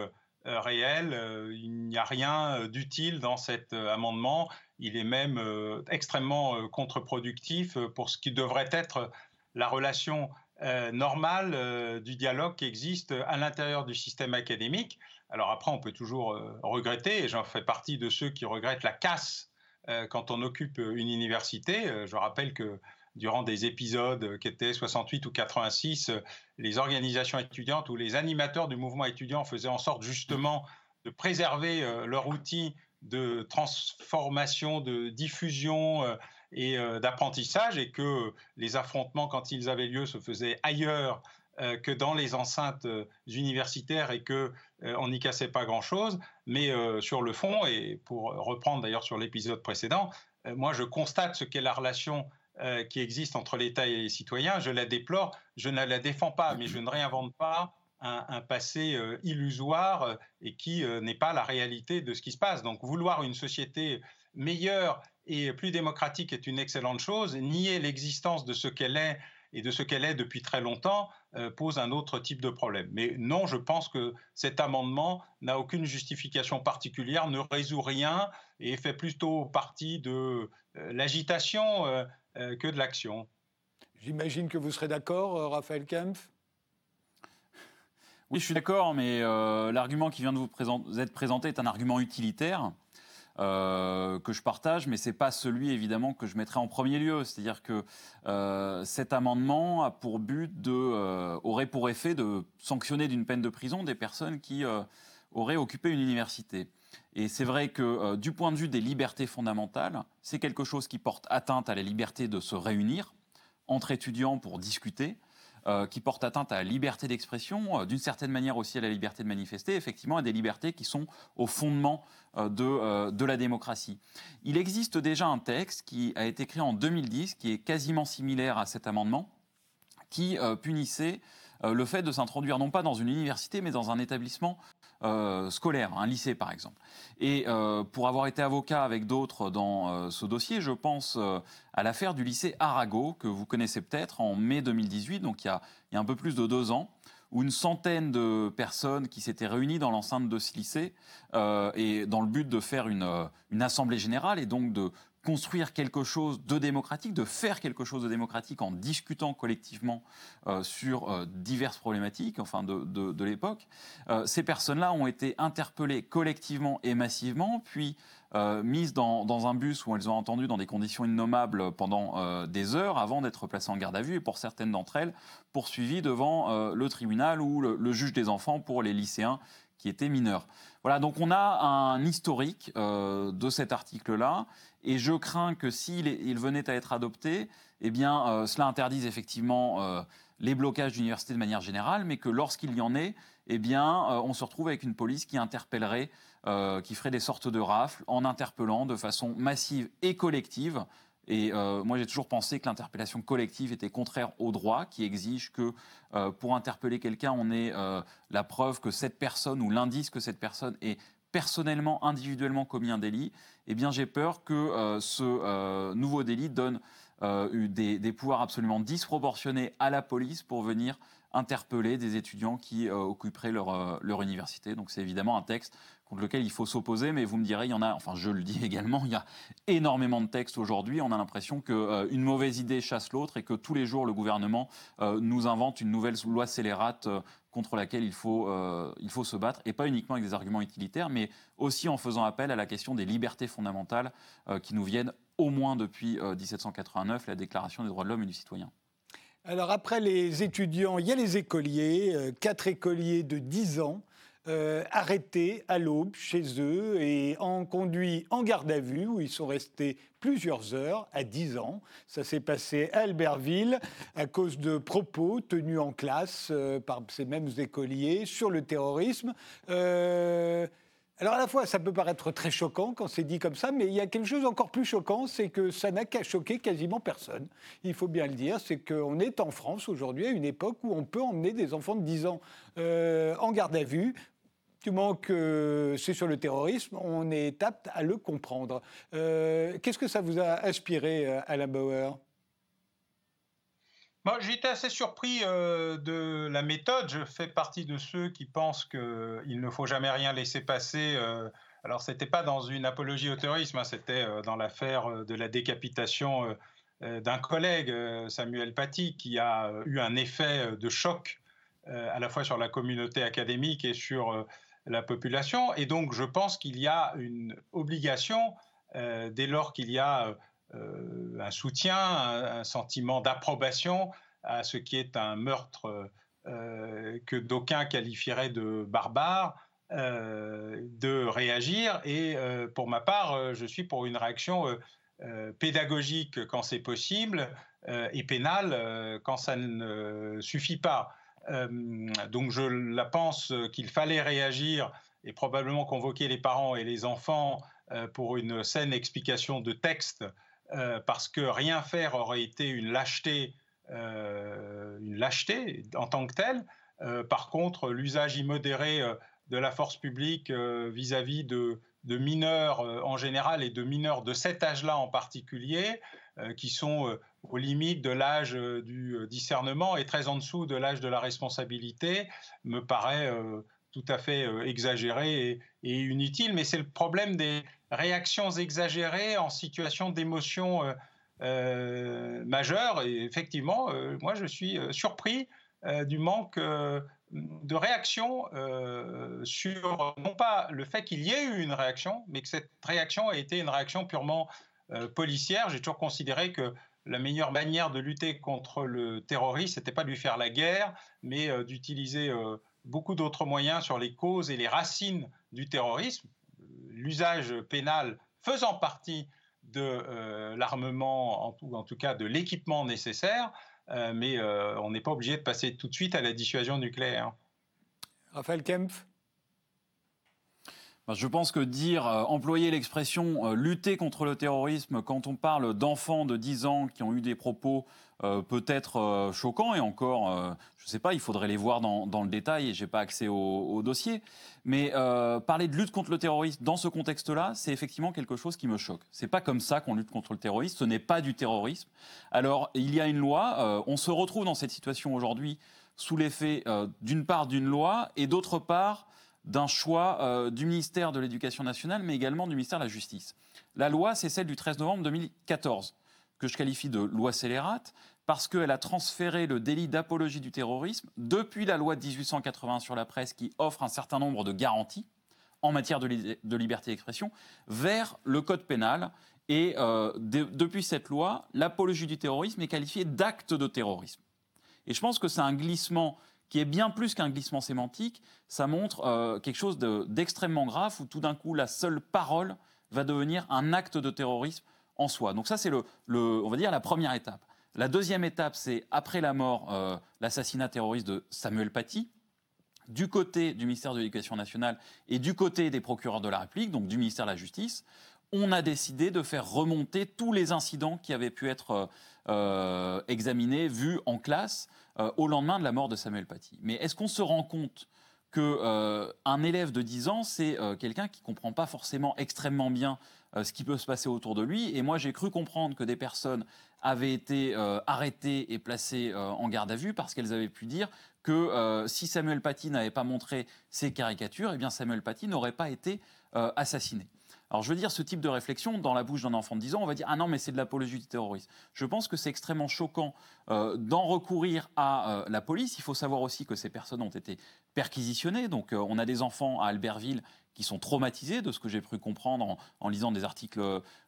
euh, euh, réelle. Euh, il n'y a rien d'utile dans cet amendement. Il est même extrêmement contre-productif pour ce qui devrait être la relation normale du dialogue qui existe à l'intérieur du système académique. Alors après, on peut toujours regretter, et j'en fais partie de ceux qui regrettent la casse quand on occupe une université. Je rappelle que durant des épisodes qui étaient 68 ou 86, les organisations étudiantes ou les animateurs du mouvement étudiant faisaient en sorte justement de préserver euh, leur outil de transformation, de diffusion euh, et euh, d'apprentissage et que les affrontements, quand ils avaient lieu, se faisaient ailleurs que dans les enceintes universitaires et que on n'y cassait pas grand-chose. Mais sur le fond, et pour reprendre d'ailleurs sur l'épisode précédent, moi je constate ce qu'est la relation euh, qui existe entre l'État et les citoyens. Je la déplore, je ne la défends pas, mais je ne réinvente pas un, passé euh, illusoire euh, et qui n'est pas la réalité de ce qui se passe. Donc vouloir une société meilleure et plus démocratique est une excellente chose. Nier l'existence de ce qu'elle est et de ce qu'elle est depuis très longtemps pose un autre type de problème. Mais non, je pense que cet amendement n'a aucune justification particulière, ne résout rien et fait plutôt partie de l'agitation que de l'action. J'imagine que vous serez d'accord, euh, Raphaël Kempf? Oui, je suis d'accord, mais euh, l'argument qui vient de vous, être présenté est un argument utilitaire. que je partage, mais ce n'est pas celui évidemment que je mettrai en premier lieu. C'est-à-dire que cet amendement a pour but de, aurait pour effet de sanctionner d'une peine de prison des personnes qui auraient occupé une université. Et c'est vrai que euh, du point de vue des libertés fondamentales, c'est quelque chose qui porte atteinte à la liberté de se réunir entre étudiants pour discuter. qui portent atteinte à la liberté d'expression, d'une certaine manière aussi à la liberté de manifester, effectivement à des libertés qui sont au fondement de, de la démocratie. Il existe déjà un texte qui a été créé en 2010, qui est quasiment similaire à cet amendement, qui punissait le fait de s'introduire non pas dans une université, mais dans un établissement euh, scolaire, un lycée par exemple. Et euh, pour avoir été avocat avec d'autres dans euh, ce dossier, je pense à l'affaire du lycée Arago, que vous connaissez peut-être, en mai 2018, donc il y, a, il y, a, un peu plus de deux ans, où une centaine de personnes qui s'étaient réunies dans l'enceinte de ce lycée, et dans le but de faire une, une assemblée générale et donc de construire quelque chose de démocratique, de faire quelque chose de démocratique en discutant collectivement euh, sur euh, diverses problématiques, enfin de, de, l'époque. Euh, ces personnes-là ont été interpellées collectivement et massivement, puis mises dans, dans, un bus où elles ont entendu dans des conditions innommables pendant des heures avant d'être placées en garde à vue, et pour certaines d'entre elles, poursuivies devant le tribunal ou le, le juge des enfants pour les lycéens qui étaient mineurs. Voilà, donc on a un historique de cet article-là et je crains que s'il il venait à être adopté, eh bien, euh, cela interdise effectivement euh, les blocages d'universités de manière générale, mais que lorsqu'il y en ait, eh bien, euh, on se retrouve avec une police qui interpellerait, qui ferait des sortes de rafles en interpellant de façon massive et collective. Et moi, j'ai toujours pensé que l'interpellation collective était contraire au droit, qui exige que pour interpeller quelqu'un, on ait la preuve que cette personne ou l'indice que cette personne est personnellement, individuellement commis un délit, eh bien j'ai peur que euh, ce euh, nouveau délit donne euh, des, pouvoirs absolument disproportionnés à la police pour venir interpeller des étudiants qui occuperaient leur, leur université. Donc c'est évidemment un texte contre lequel il faut s'opposer, mais vous me direz, il y en a, enfin je le dis <laughs> également, il y a énormément de textes aujourd'hui, on a l'impression qu'une mauvaise idée chasse l'autre et que tous les jours le gouvernement nous invente une nouvelle loi scélérate contre laquelle il faut, euh, il faut se battre, et pas uniquement avec des arguments utilitaires, mais aussi en faisant appel à la question des libertés fondamentales euh, qui nous viennent au moins depuis 1789, euh, la Déclaration des droits de l'homme et du citoyen. Alors après les étudiants, il y a les écoliers, quatre écoliers de 10 ans euh, arrêtés à l'aube chez eux et en conduit en garde à vue où ils sont restés plusieurs heures, à 10 ans. Ça s'est passé à Albertville à cause de propos tenus en classe euh, par ces mêmes écoliers sur le terrorisme. Euh, alors à la fois, ça peut paraître très choquant quand c'est dit comme ça, mais il y a quelque chose encore plus choquant, c'est que ça n'a qu'à choquer quasiment personne. Il faut bien le dire, c'est qu'on est en France aujourd'hui à une époque où on peut emmener des enfants de 10 ans en garde à vue que c'est sur le terrorisme, on est apte à le comprendre. Euh, qu'est-ce que ça vous a inspiré, euh, Alain Bauer? Moi, été assez surpris euh, de la méthode. Je fais partie de ceux qui pensent qu'il ne faut jamais rien laisser passer. alors, ce n'était pas dans une apologie au terrorisme, hein, c'était dans l'affaire de la décapitation d'un collègue, Samuel Paty, qui a eu un effet de choc à la fois sur la communauté académique et sur la population. Et donc, je pense qu'il y a une obligation, euh, dès lors qu'il y a euh, un soutien, un, sentiment d'approbation à ce qui est un meurtre euh, que d'aucuns qualifieraient de barbare, de réagir. Et pour ma part, je suis pour une réaction pédagogique quand c'est possible et pénale quand ça ne suffit pas. Euh, donc je la pense qu'il fallait réagir et probablement convoquer les parents et les enfants euh, pour une saine explication de texte, euh, parce que rien faire aurait été une lâcheté, une lâcheté en tant que telle. par contre, l'usage immodéré de la force publique vis-à-vis de, de, mineurs en général et de mineurs de cet âge-là en particulier, qui sont aux limites de l'âge euh, du euh, discernement et très en dessous de l'âge de la responsabilité me paraît euh, tout à fait exagéré et, inutile. Mais c'est le problème des réactions exagérées en situation d'émotion majeure. Et effectivement, moi, je suis surpris du manque de réaction sur, non pas le fait qu'il y ait eu une réaction, mais que cette réaction a été une réaction purement policière. J'ai toujours considéré que la meilleure manière de lutter contre le terrorisme, n'était pas de lui faire la guerre, mais euh, d'utiliser euh, beaucoup d'autres moyens sur les causes et les racines du terrorisme, l'usage pénal faisant partie de euh, l'armement, en tout, cas de l'équipement nécessaire. mais on n'est pas obligé de passer tout de suite à la dissuasion nucléaire. Raphaël Kempf? Je pense que dire, euh, employer l'expression euh, lutter contre le terrorisme quand on parle d'enfants de 10 ans qui ont eu des propos euh, peut-être choquants, et encore, je ne sais pas, il faudrait les voir dans, le détail, et je n'ai pas accès au, dossier. Mais parler de lutte contre le terrorisme dans ce contexte-là, c'est effectivement quelque chose qui me choque. C'est pas comme ça qu'on lutte contre le terrorisme, ce n'est pas du terrorisme. Alors, il y a une loi, on se retrouve dans cette situation aujourd'hui sous l'effet d'une part d'une loi, et d'autre part d'un choix euh, du ministère de l'Éducation nationale, mais également du ministère de la Justice. La loi, c'est celle du 13 novembre 2014, que je qualifie de loi scélérate, parce qu'elle a transféré le délit d'apologie du terrorisme depuis la loi de 1880 sur la presse, qui offre un certain nombre de garanties en matière de, liberté d'expression, vers le code pénal. Et euh, depuis cette loi, l'apologie du terrorisme est qualifiée d'acte de terrorisme. Et je pense que c'est un glissement qui est bien plus qu'un glissement sémantique. Ça montre euh, quelque chose d'extrêmement grave où tout d'un coup la seule parole va devenir un acte de terrorisme en soi. Donc ça c'est le, on va dire la première étape. La deuxième étape c'est après la mort, euh, l'assassinat terroriste de Samuel Paty. Du côté du ministère de l'Éducation nationale et du côté des procureurs de la République, donc du ministère de la Justice, on a décidé de faire remonter tous les incidents qui avaient pu être euh, examinés, vus en classe euh, au lendemain de la mort de Samuel Paty. Mais est-ce qu'on se rend compte qu'un euh, élève de 10 ans, c'est quelqu'un qui comprend pas forcément extrêmement bien ce qui peut se passer autour de lui? Et moi, j'ai cru comprendre que des personnes avaient été arrêtées et placées en garde à vue parce qu'elles avaient pu dire que si Samuel Paty n'avait pas montré ses caricatures, eh bien Samuel Paty n'aurait pas été assassiné. Alors je veux dire, ce type de réflexion, dans la bouche d'un enfant de 10 ans, on va dire Ah non, mais c'est de l'apologie du terrorisme. Je pense que c'est extrêmement choquant euh, d'en recourir à euh, la police. Il faut savoir aussi que ces personnes ont été perquisitionnées. Donc euh, on a des enfants à Albertville qui sont traumatisés, de ce que j'ai pu comprendre en, lisant des articles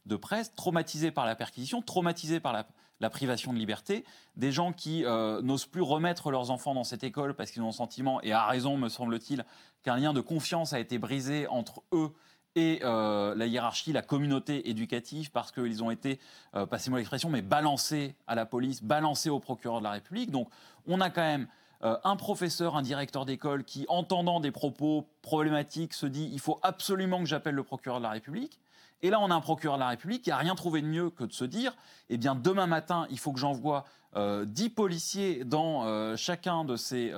de presse, traumatisés par la perquisition, traumatisés par la, la privation de liberté, des gens qui n'osent plus remettre leurs enfants dans cette école parce qu'ils ont le sentiment, et à raison me semble-t-il, qu'un lien de confiance a été brisé entre eux et euh, la hiérarchie, la communauté éducative, parce qu'ils ont été, euh, passez-moi l'expression, mais balancés à la police, balancés au procureur de la République. Donc on a quand même euh, un professeur, un directeur d'école qui, entendant des propos problématiques, se dit il faut absolument que j'appelle le procureur de la République. Et là, on a un procureur de la République qui n'a rien trouvé de mieux que de se dire eh bien, demain matin, il faut que j'envoie 10 policiers dans chacun de ces,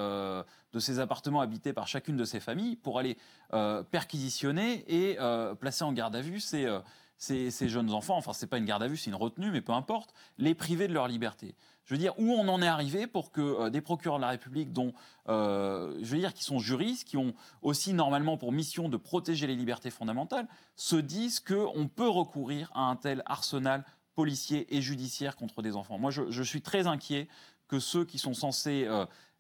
de ces appartements habités par chacune de ces familles pour aller euh, perquisitionner et euh, placer en garde à vue ces, euh, ces, jeunes enfants. Enfin, c'est pas une garde à vue, c'est une retenue, mais peu importe, les priver de leur liberté. Je veux dire, où on en est arrivé pour que des procureurs de la République, dont, je veux dire, qui sont juristes, qui ont aussi normalement pour mission de protéger les libertés fondamentales, se disent qu'on peut recourir à un tel arsenal policier et judiciaire contre des enfants. Moi, je, je suis très inquiet que ceux qui sont censés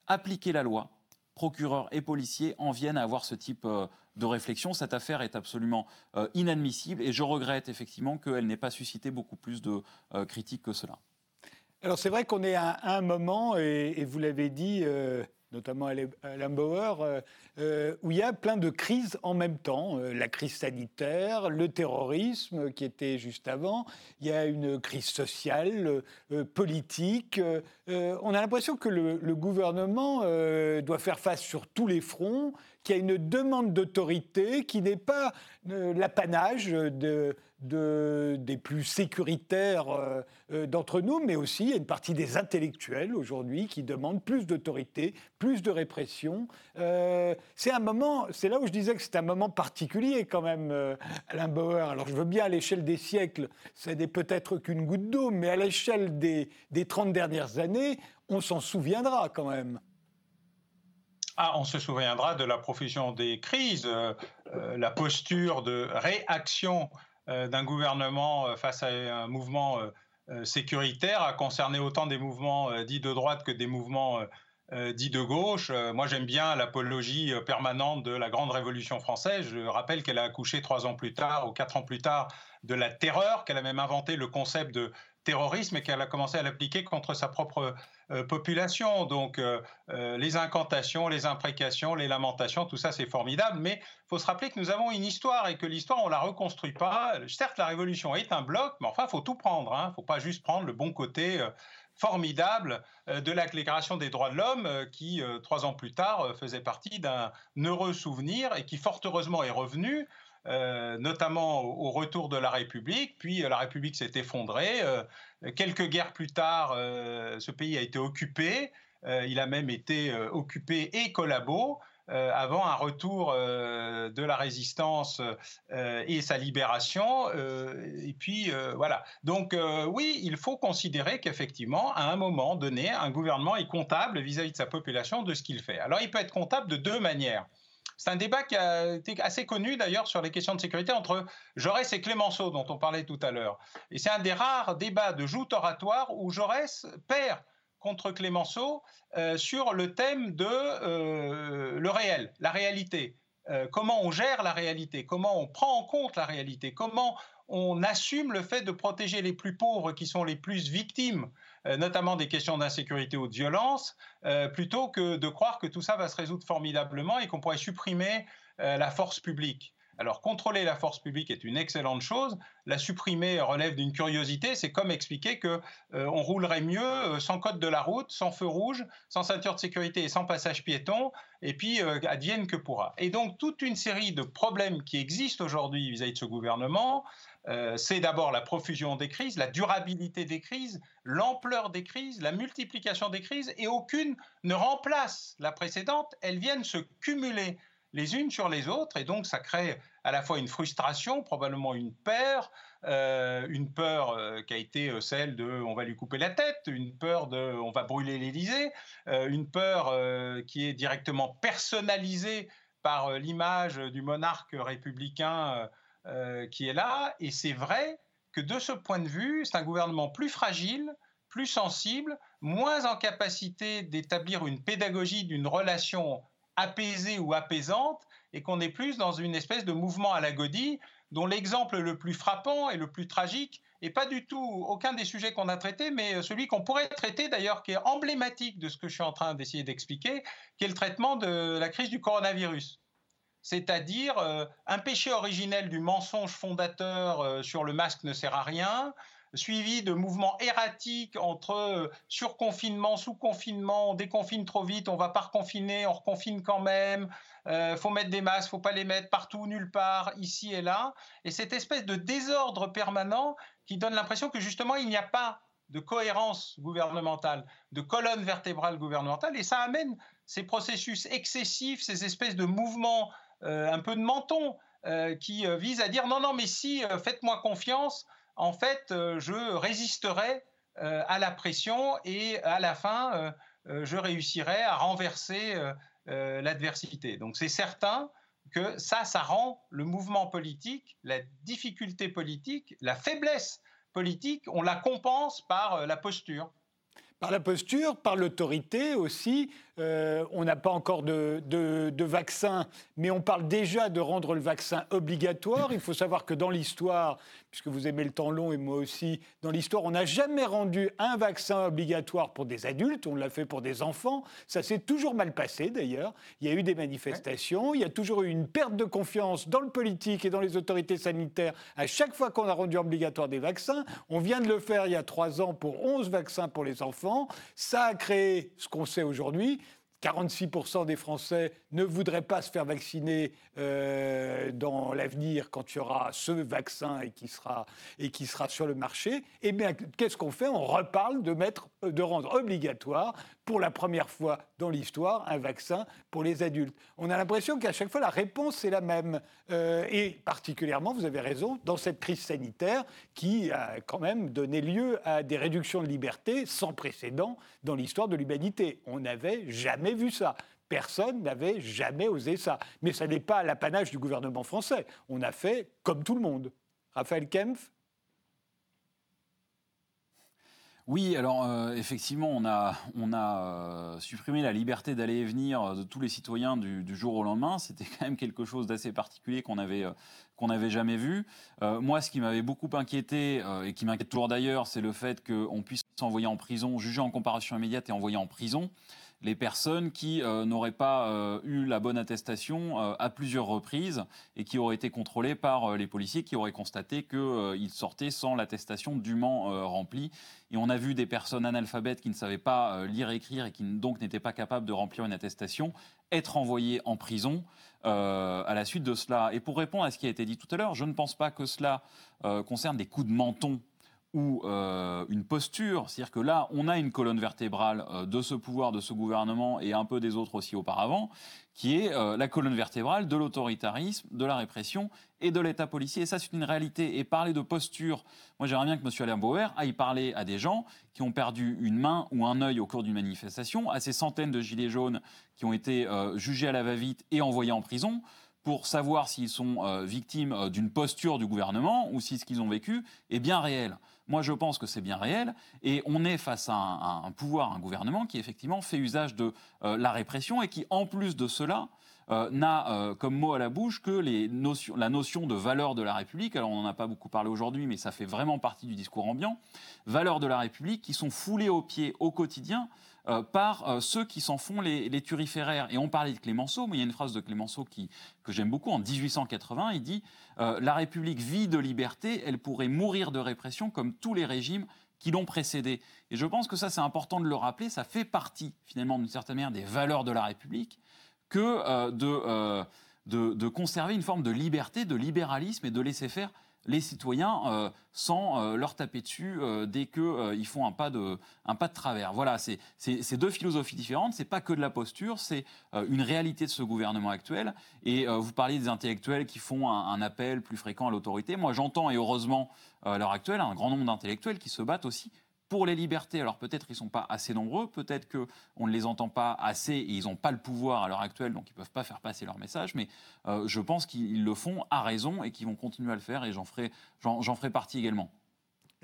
appliquer la loi, procureurs et policiers en viennent à avoir ce type euh, de réflexion. Cette affaire est absolument euh, inadmissible et je regrette effectivement qu'elle n'ait pas suscité beaucoup plus de euh, critiques que cela. Alors c'est vrai qu'on est à un moment, et, vous l'avez dit, notamment Alain Bauer, euh, euh, où il y a plein de crises en même temps. Euh, la crise sanitaire, le terrorisme qui était juste avant, il y a une crise sociale, politique. on a l'impression que le, le gouvernement doit faire face sur tous les fronts, qu'il y a une demande d'autorité qui n'est pas l'apanage de des plus sécuritaires euh, euh, d'entre nous, mais aussi il y a une partie des intellectuels aujourd'hui qui demandent plus d'autorité, plus de répression. Euh, c'est un moment, c'est là où je disais que c'est un moment particulier quand même, Alain Bauer. Alors je veux bien à l'échelle des siècles, ce n'est peut-être qu'une goutte d'eau, mais à l'échelle des, des 30 dernières années, on s'en souviendra quand même. Ah, on se souviendra de la profusion des crises, la posture de réaction d'un gouvernement euh, face à un mouvement euh, sécuritaire a concerné autant des mouvements dits de droite que des mouvements dits de gauche. moi, j'aime bien l'apologie permanente de la grande révolution française. Je rappelle qu'elle a accouché trois ans plus tard ou quatre ans plus tard de la terreur, qu'elle a même inventé le concept de terrorisme et qu'elle a commencé à l'appliquer contre sa propre euh, population. Donc euh, euh, les incantations, les imprécations, les lamentations, tout ça c'est formidable, mais il faut se rappeler que nous avons une histoire et que l'histoire on la reconstruit pas. Certes la révolution est un bloc, mais enfin il faut tout prendre. Il hein. ne faut pas juste prendre le bon côté formidable de la Déclaration des droits de l'homme qui, trois ans plus tard, faisait partie d'un heureux souvenir et qui, fort heureusement, est revenu. Notamment au, retour de la République, puis la République s'est effondrée. quelques guerres plus tard, ce pays a été occupé, il a même été occupé et collabo. Euh, avant un retour euh, de la résistance euh, et sa libération. et puis voilà. Donc oui, il faut considérer qu'effectivement, à un moment donné, un gouvernement est comptable vis-à-vis de sa population de ce qu'il fait. Alors il peut être comptable de deux manières. C'est un débat qui a été assez connu d'ailleurs sur les questions de sécurité entre Jaurès et Clémenceau, dont on parlait tout à l'heure. Et c'est un des rares débats de joute oratoire où Jaurès perd contre Clémenceau euh, sur le thème de euh, le réel, la réalité. Euh, comment on gère la réalité, comment on prend en compte la réalité, comment on assume le fait de protéger les plus pauvres qui sont les plus victimes, notamment des questions d'insécurité ou de violence, plutôt que de croire que tout ça va se résoudre formidablement et qu'on pourrait supprimer la force publique. Alors contrôler la force publique est une excellente chose. La supprimer relève d'une curiosité. C'est comme expliquer que euh, on roulerait mieux euh, sans code de la route, sans feu rouge, sans ceinture de sécurité et sans passage piéton, et puis euh, advienne que pourra. Et donc toute une série de problèmes qui existent aujourd'hui vis-à-vis de ce gouvernement. C'est d'abord la profusion des crises, la durabilité des crises, l'ampleur des crises, la multiplication des crises, et aucune ne remplace la précédente. Elles viennent se cumuler les unes sur les autres, et donc ça crée à la fois une frustration, probablement une peur, euh, une peur euh, qui a été euh, celle de on va lui couper la tête, une peur de on va brûler l'Élysée, une peur qui est directement personnalisée par l'image du monarque républicain qui est là, et c'est vrai que de ce point de vue, c'est un gouvernement plus fragile, plus sensible, moins en capacité d'établir une pédagogie d'une relation apaisée ou apaisante et qu'on est plus dans une espèce de mouvement à la godille dont l'exemple le plus frappant et le plus tragique est pas du tout aucun des sujets qu'on a traités, mais celui qu'on pourrait traiter d'ailleurs, qui est emblématique de ce que je suis en train d'essayer d'expliquer, qui est le traitement de la crise du coronavirus. C'est-à-dire euh, un péché originel du mensonge fondateur euh, sur le masque ne sert à rien, suivi de mouvements erratiques entre euh, surconfinement, sous-confinement, on déconfine trop vite, on va pas reconfiner, on reconfine quand même, euh, faut mettre des masques, faut pas les mettre partout, nulle part, ici et là. Et cette espèce de désordre permanent qui donne l'impression que justement il n'y a pas de cohérence gouvernementale, de colonne vertébrale gouvernementale, et ça amène ces processus excessifs, ces espèces de mouvements un peu de menton euh, qui visent à dire non, non, mais si, faites-moi confiance, en fait, euh, je résisterai euh, à la pression et à la fin, euh, je réussirai à renverser l'adversité. Donc c'est certain que ça, ça rend le mouvement politique, la difficulté politique, la faiblesse politique, on la compense par la posture. Par la posture, par l'autorité aussi. On n'a pas encore de, de, vaccin, mais on parle déjà de rendre le vaccin obligatoire. Il faut savoir que dans l'histoire, puisque vous aimez le temps long et moi aussi, dans l'histoire, on n'a jamais rendu un vaccin obligatoire pour des adultes, on l'a fait pour des enfants. Ça s'est toujours mal passé d'ailleurs. Il y a eu des manifestations, il y a toujours eu une perte de confiance dans le politique et dans les autorités sanitaires à chaque fois qu'on a rendu obligatoire des vaccins. On vient de le faire il y a trois ans pour 11 vaccins pour les enfants. Ça a créé ce qu'on sait aujourd'hui, 46% des Français ne voudraient pas se faire vacciner euh, dans l'avenir quand il y aura ce vaccin et qui sera, et qui sera sur le marché. Eh bien, qu'est-ce qu'on fait? On reparle de, mettre, de rendre obligatoire, pour la première fois dans l'histoire, un vaccin pour les adultes. On a l'impression qu'à chaque fois, la réponse est la même. Euh, et particulièrement, vous avez raison, dans cette crise sanitaire qui a quand même donné lieu à des réductions de liberté sans précédent dans l'histoire de l'humanité. On n'avait jamais vu ça. Personne n'avait jamais osé ça. Mais ça n'est pas l'apanage du gouvernement français. On a fait comme tout le monde. Raphaël Kempf Oui, alors euh, effectivement, on a, euh, supprimé la liberté d'aller et venir de tous les citoyens du, jour au lendemain. C'était quand même quelque chose d'assez particulier qu'on avait, euh, qu'on n'avait jamais vu. moi, ce qui m'avait beaucoup inquiété, et qui m'inquiète toujours d'ailleurs, c'est le fait qu'on puisse s'envoyer en prison, juger en comparution immédiate et envoyer en prison. Les personnes qui n'auraient pas eu la bonne attestation à plusieurs reprises et qui auraient été contrôlées par les policiers qui auraient constaté qu'ils sortaient sans l'attestation dûment remplie. Et on a vu des personnes analphabètes qui ne savaient pas lire et écrire et qui donc n'étaient pas capables de remplir une attestation être envoyées en prison. à la suite de cela. Et pour répondre à ce qui a été dit tout à l'heure, je ne pense pas que cela concerne des coups de menton ou euh, une posture, c'est-à-dire que là, on a une colonne vertébrale euh, de ce pouvoir, de ce gouvernement et un peu des autres aussi auparavant, qui est euh, la colonne vertébrale de l'autoritarisme, de la répression et de l'État policier. Et ça, c'est une réalité. Et parler de posture, moi j'aimerais bien que M. Alain Bauer aille parler à des gens qui ont perdu une main ou un œil au cours d'une manifestation, à ces centaines de gilets jaunes qui ont été jugés à la va-vite et envoyés en prison pour savoir s'ils sont victimes d'une posture du gouvernement ou si ce qu'ils ont vécu est bien réel. Moi, je pense que c'est bien réel. Et on est face à un, pouvoir, un gouvernement qui, effectivement, fait usage de euh, la répression et qui, en plus de cela, euh, n'a euh, comme mot à la bouche que les notions, la notion de valeur de la République. Alors, on n'en a pas beaucoup parlé aujourd'hui, mais ça fait vraiment partie du discours ambiant. Valeurs de la République qui sont foulées aux pieds au quotidien euh, par euh, ceux qui s'en font les, turiféraires. Et on parlait de Clémenceau, mais il y a une phrase de Clémenceau qui, que j'aime beaucoup. En 1880, il dit euh, La République vit de liberté, elle pourrait mourir de répression comme tous les régimes qui l'ont précédé. Et je pense que ça, c'est important de le rappeler. Ça fait partie, finalement, d'une certaine manière, des valeurs de la République que de, de conserver une forme de liberté, de libéralisme et de laisser faire les citoyens euh, sans euh, leur taper dessus euh, dès qu'ils font un pas, de, un pas de travers. Voilà, c'est deux philosophies différentes. C'est pas que de la posture, c'est une réalité de ce gouvernement actuel. Et vous parliez des intellectuels qui font un, un appel plus fréquent à l'autorité. Moi, j'entends et heureusement à l'heure actuelle un grand nombre d'intellectuels qui se battent aussi pour les libertés, alors peut-être ils ne sont pas assez nombreux, peut-être qu'on ne les entend pas assez et ils n'ont pas le pouvoir à l'heure actuelle, donc ils ne peuvent pas faire passer leur message, mais euh, je pense qu'ils le font à raison et qu'ils vont continuer à le faire et j'en ferai, ferai partie également.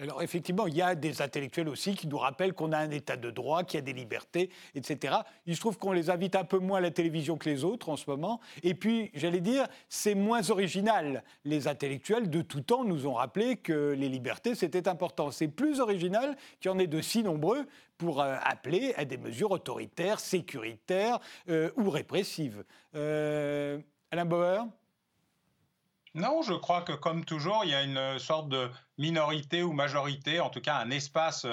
Alors effectivement, il y a des intellectuels aussi qui nous rappellent qu'on a un état de droit, qu'il y a des libertés, etc. Il se trouve qu'on les invite un peu moins à la télévision que les autres en ce moment. Et puis, j'allais dire, c'est moins original. Les intellectuels de tout temps nous ont rappelé que les libertés, c'était important. C'est plus original qu'il y en ait de si nombreux pour euh, appeler à des mesures autoritaires, sécuritaires euh, ou répressives. Euh, Alain Bauer? Non, je crois que comme toujours, il y a une sorte de minorité ou majorité, en tout cas un espace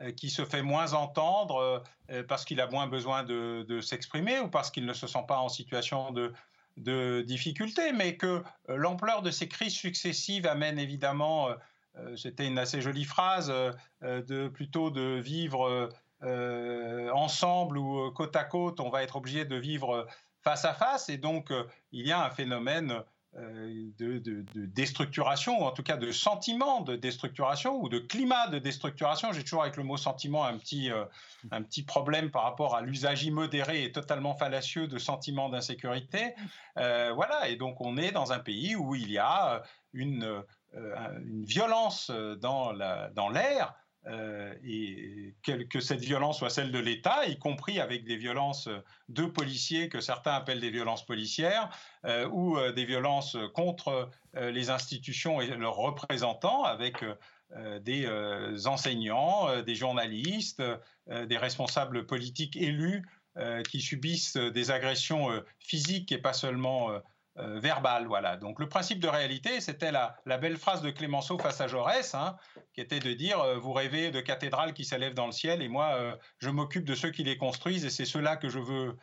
euh, qui se fait moins entendre euh, parce qu'il a moins besoin de, s'exprimer ou parce qu'il ne se sent pas en situation de, difficulté, mais que euh, l'ampleur de ces crises successives amène évidemment, c'était une assez jolie phrase, de plutôt de vivre ensemble ou côte à côte, on va être obligé de vivre face à face, et donc il y a un phénomène euh, de, déstructuration, ou en tout cas de sentiment de déstructuration, ou de climat de déstructuration. J'ai toujours avec le mot sentiment un petit, euh, un petit problème par rapport à l'usage immodéré et totalement fallacieux de sentiment d'insécurité. Euh, voilà, et donc on est dans un pays où il y a une, violence dans l'air. Dans euh, et que, cette violence soit celle de l'État, y compris avec des violences de policiers que certains appellent des violences policières, euh, ou euh, des violences contre les institutions et leurs représentants, avec des enseignants, des journalistes, des responsables politiques élus qui subissent des agressions physiques et pas seulement euh, verbal. Voilà. Donc le principe de réalité, c'était la, belle phrase de Clémenceau face à Jaurès, hein, qui était de dire euh, vous rêvez de cathédrales qui s'élèvent dans le ciel et moi euh, je m'occupe de ceux qui les construisent et c'est ceux-là que je veux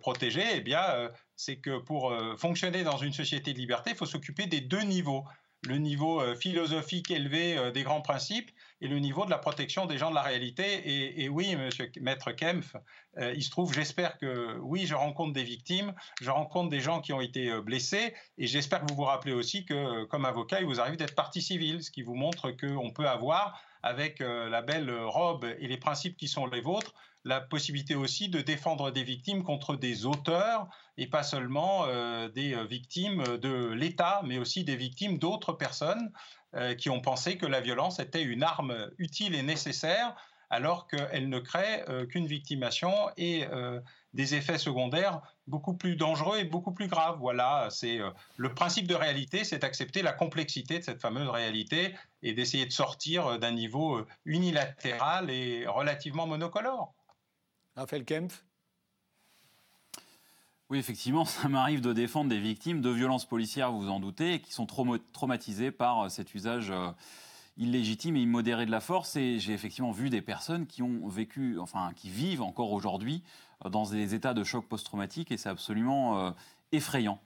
protéger. Eh bien, c'est que pour fonctionner dans une société de liberté, il faut s'occuper des deux niveaux le niveau philosophique élevé des grands principes et le niveau de la protection des gens de la réalité. Et, oui, monsieur Maître Kempf, euh, il se trouve, j'espère que oui, je rencontre des victimes, je rencontre des gens qui ont été blessés, et j'espère que vous vous rappelez aussi que, comme avocat, il vous arrive d'être partie civile, ce qui vous montre qu'on peut avoir, avec la belle robe et les principes qui sont les vôtres, la possibilité aussi de défendre des victimes contre des auteurs et pas seulement euh, des euh, victimes de l'État, mais aussi des victimes d'autres personnes euh, qui ont pensé que la violence était une arme utile et nécessaire alors qu'elle ne crée qu'une victimation et des effets secondaires beaucoup plus dangereux et beaucoup plus graves. Voilà, c'est le principe de réalité, c'est accepter la complexité de cette fameuse réalité et d'essayer de sortir d'un niveau unilatéral et relativement monocolore. Raphaël Kempf? Oui, effectivement, <laughs> ça m'arrive de défendre des victimes de violences policières, vous en doutez, qui sont traumatisées par euh, cet usage euh, illégitime et immodéré de la force. Et j'ai effectivement vu des personnes qui ont vécu, enfin, qui vivent encore aujourd'hui euh, dans des états de choc post-traumatique, et c'est absolument effrayant.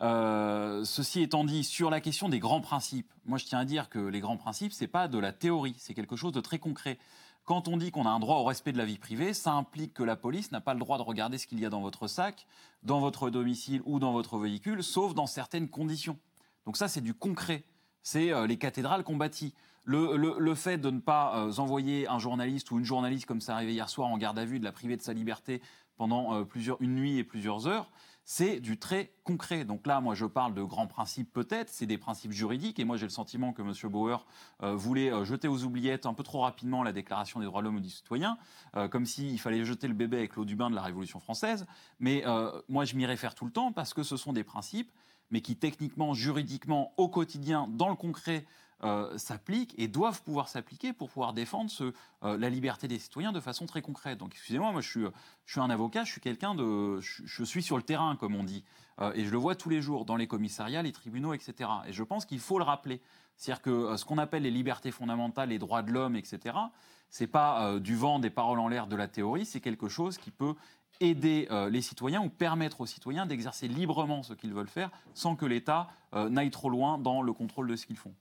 ceci étant dit, sur la question des grands principes, moi je tiens à dire que les grands principes, c'est pas de la théorie, c'est quelque chose de très concret. Quand on dit qu'on a un droit au respect de la vie privée, ça implique que la police n'a pas le droit de regarder ce qu'il y a dans votre sac, dans votre domicile ou dans votre véhicule, sauf dans certaines conditions. Donc ça, c'est du concret. C'est euh, les cathédrales qu'on bâtit. Le, fait de ne pas euh, envoyer un journaliste ou une journaliste, comme ça arrivait hier soir, en garde à vue, de la priver de sa liberté pendant euh, plusieurs, une nuit et plusieurs heures, c'est du très concret. Donc là, moi, je parle de grands principes peut-être, c'est des principes juridiques, et moi, j'ai le sentiment que M. Bauer euh, voulait euh, jeter aux oubliettes un peu trop rapidement la Déclaration des droits de l'homme et du citoyen, euh, comme s'il fallait jeter le bébé avec l'eau du bain de la Révolution française. Mais moi, je m'y réfère tout le temps parce que ce sont des principes, mais qui techniquement, juridiquement, au quotidien, dans le concret, euh, s'appliquent et doivent pouvoir s'appliquer pour pouvoir défendre euh, la liberté des citoyens de façon très concrète. Donc, excusez-moi, moi, je suis, je suis un avocat, je suis quelqu'un de, je, suis sur le terrain, comme on dit, euh, et je le vois tous les jours dans les commissariats, les tribunaux, etc. Et je pense qu'il faut le rappeler. C'est-à-dire que ce qu'on appelle les libertés fondamentales, les droits de l'homme, etc. C'est pas du vent, des paroles en l'air, de la théorie. C'est quelque chose qui peut aider les citoyens ou permettre aux citoyens d'exercer librement ce qu'ils veulent faire sans que l'État n'aille trop loin dans le contrôle de ce qu'ils font.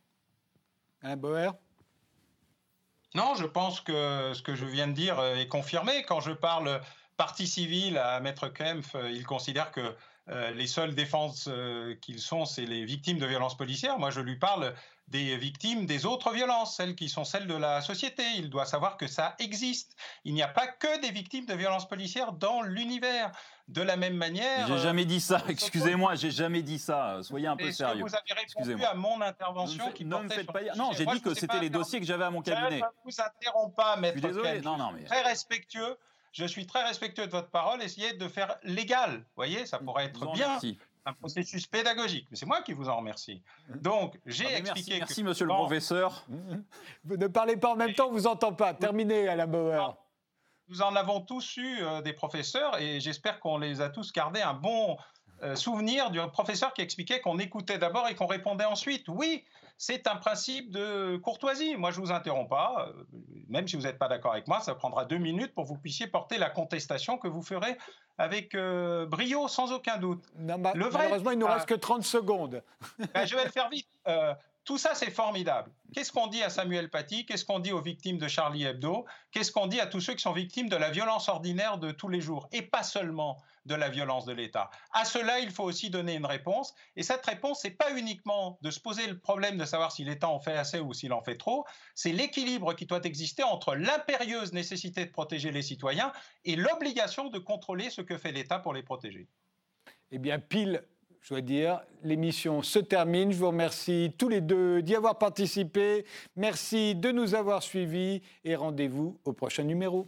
Non, je pense que ce que je viens de dire est confirmé. Quand je parle partie civile à Maître Kempf, il considère que euh, les seules défenses euh, qu'ils sont, c'est les victimes de violences policières. Moi, je lui parle des victimes des autres violences, celles qui sont celles de la société. Il doit savoir que ça existe. Il n'y a pas que des victimes de violences policières dans l'univers. De la même manière. J'ai jamais dit ça. Euh, Excusez-moi, j'ai jamais dit ça. Soyez un peu sérieux. vous avez répondu à mon intervention qui non, portait pas... Non, j'ai dit que c'était les dossiers que j'avais à mon cabinet. Je ne vous interromps pas, maître. Je suis désolé. Non, non, mais... Très respectueux je suis très respectueux de votre parole. Essayez de faire légal. Vous voyez, ça pourrait être bien. Un processus pédagogique. Mais c'est moi qui vous en remercie. Donc, j'ai ah, expliqué. Merci, merci monsieur le professeur. Vous ne parlez pas en même temps, on vous entend pas. Terminez, Alain Bauer. Nous en avons tous eu euh, des professeurs et j'espère qu'on les a tous gardés un bon euh, souvenir du professeur qui expliquait qu'on écoutait d'abord et qu'on répondait ensuite. Oui, c'est un principe de courtoisie. Moi, je ne vous interromps pas, euh, même si vous n'êtes pas d'accord avec moi, ça prendra deux minutes pour que vous puissiez porter la contestation que vous ferez avec brio, sans aucun doute. Bah, malheureusement, il ne nous reste que 30 secondes. Ben, je vais le faire vite. Tout ça, c'est formidable. Qu'est-ce qu'on dit à Samuel Paty? Qu'est-ce qu'on dit aux victimes de Charlie Hebdo? Qu'est-ce qu'on dit à tous ceux qui sont victimes de la violence ordinaire de tous les jours Et pas seulement de la violence de l'État? À cela, il faut aussi donner une réponse. Et cette réponse, n'est pas uniquement de se poser le problème de savoir si l'État en fait assez ou s'il en fait trop, c'est l'équilibre qui doit exister entre l'impérieuse nécessité de protéger les citoyens et l'obligation de contrôler ce que fait l'État pour les protéger. Eh bien, pile je dois dire, l'émission se termine. Je vous remercie tous les deux d'y avoir participé. Merci de nous avoir suivis et rendez-vous au prochain numéro.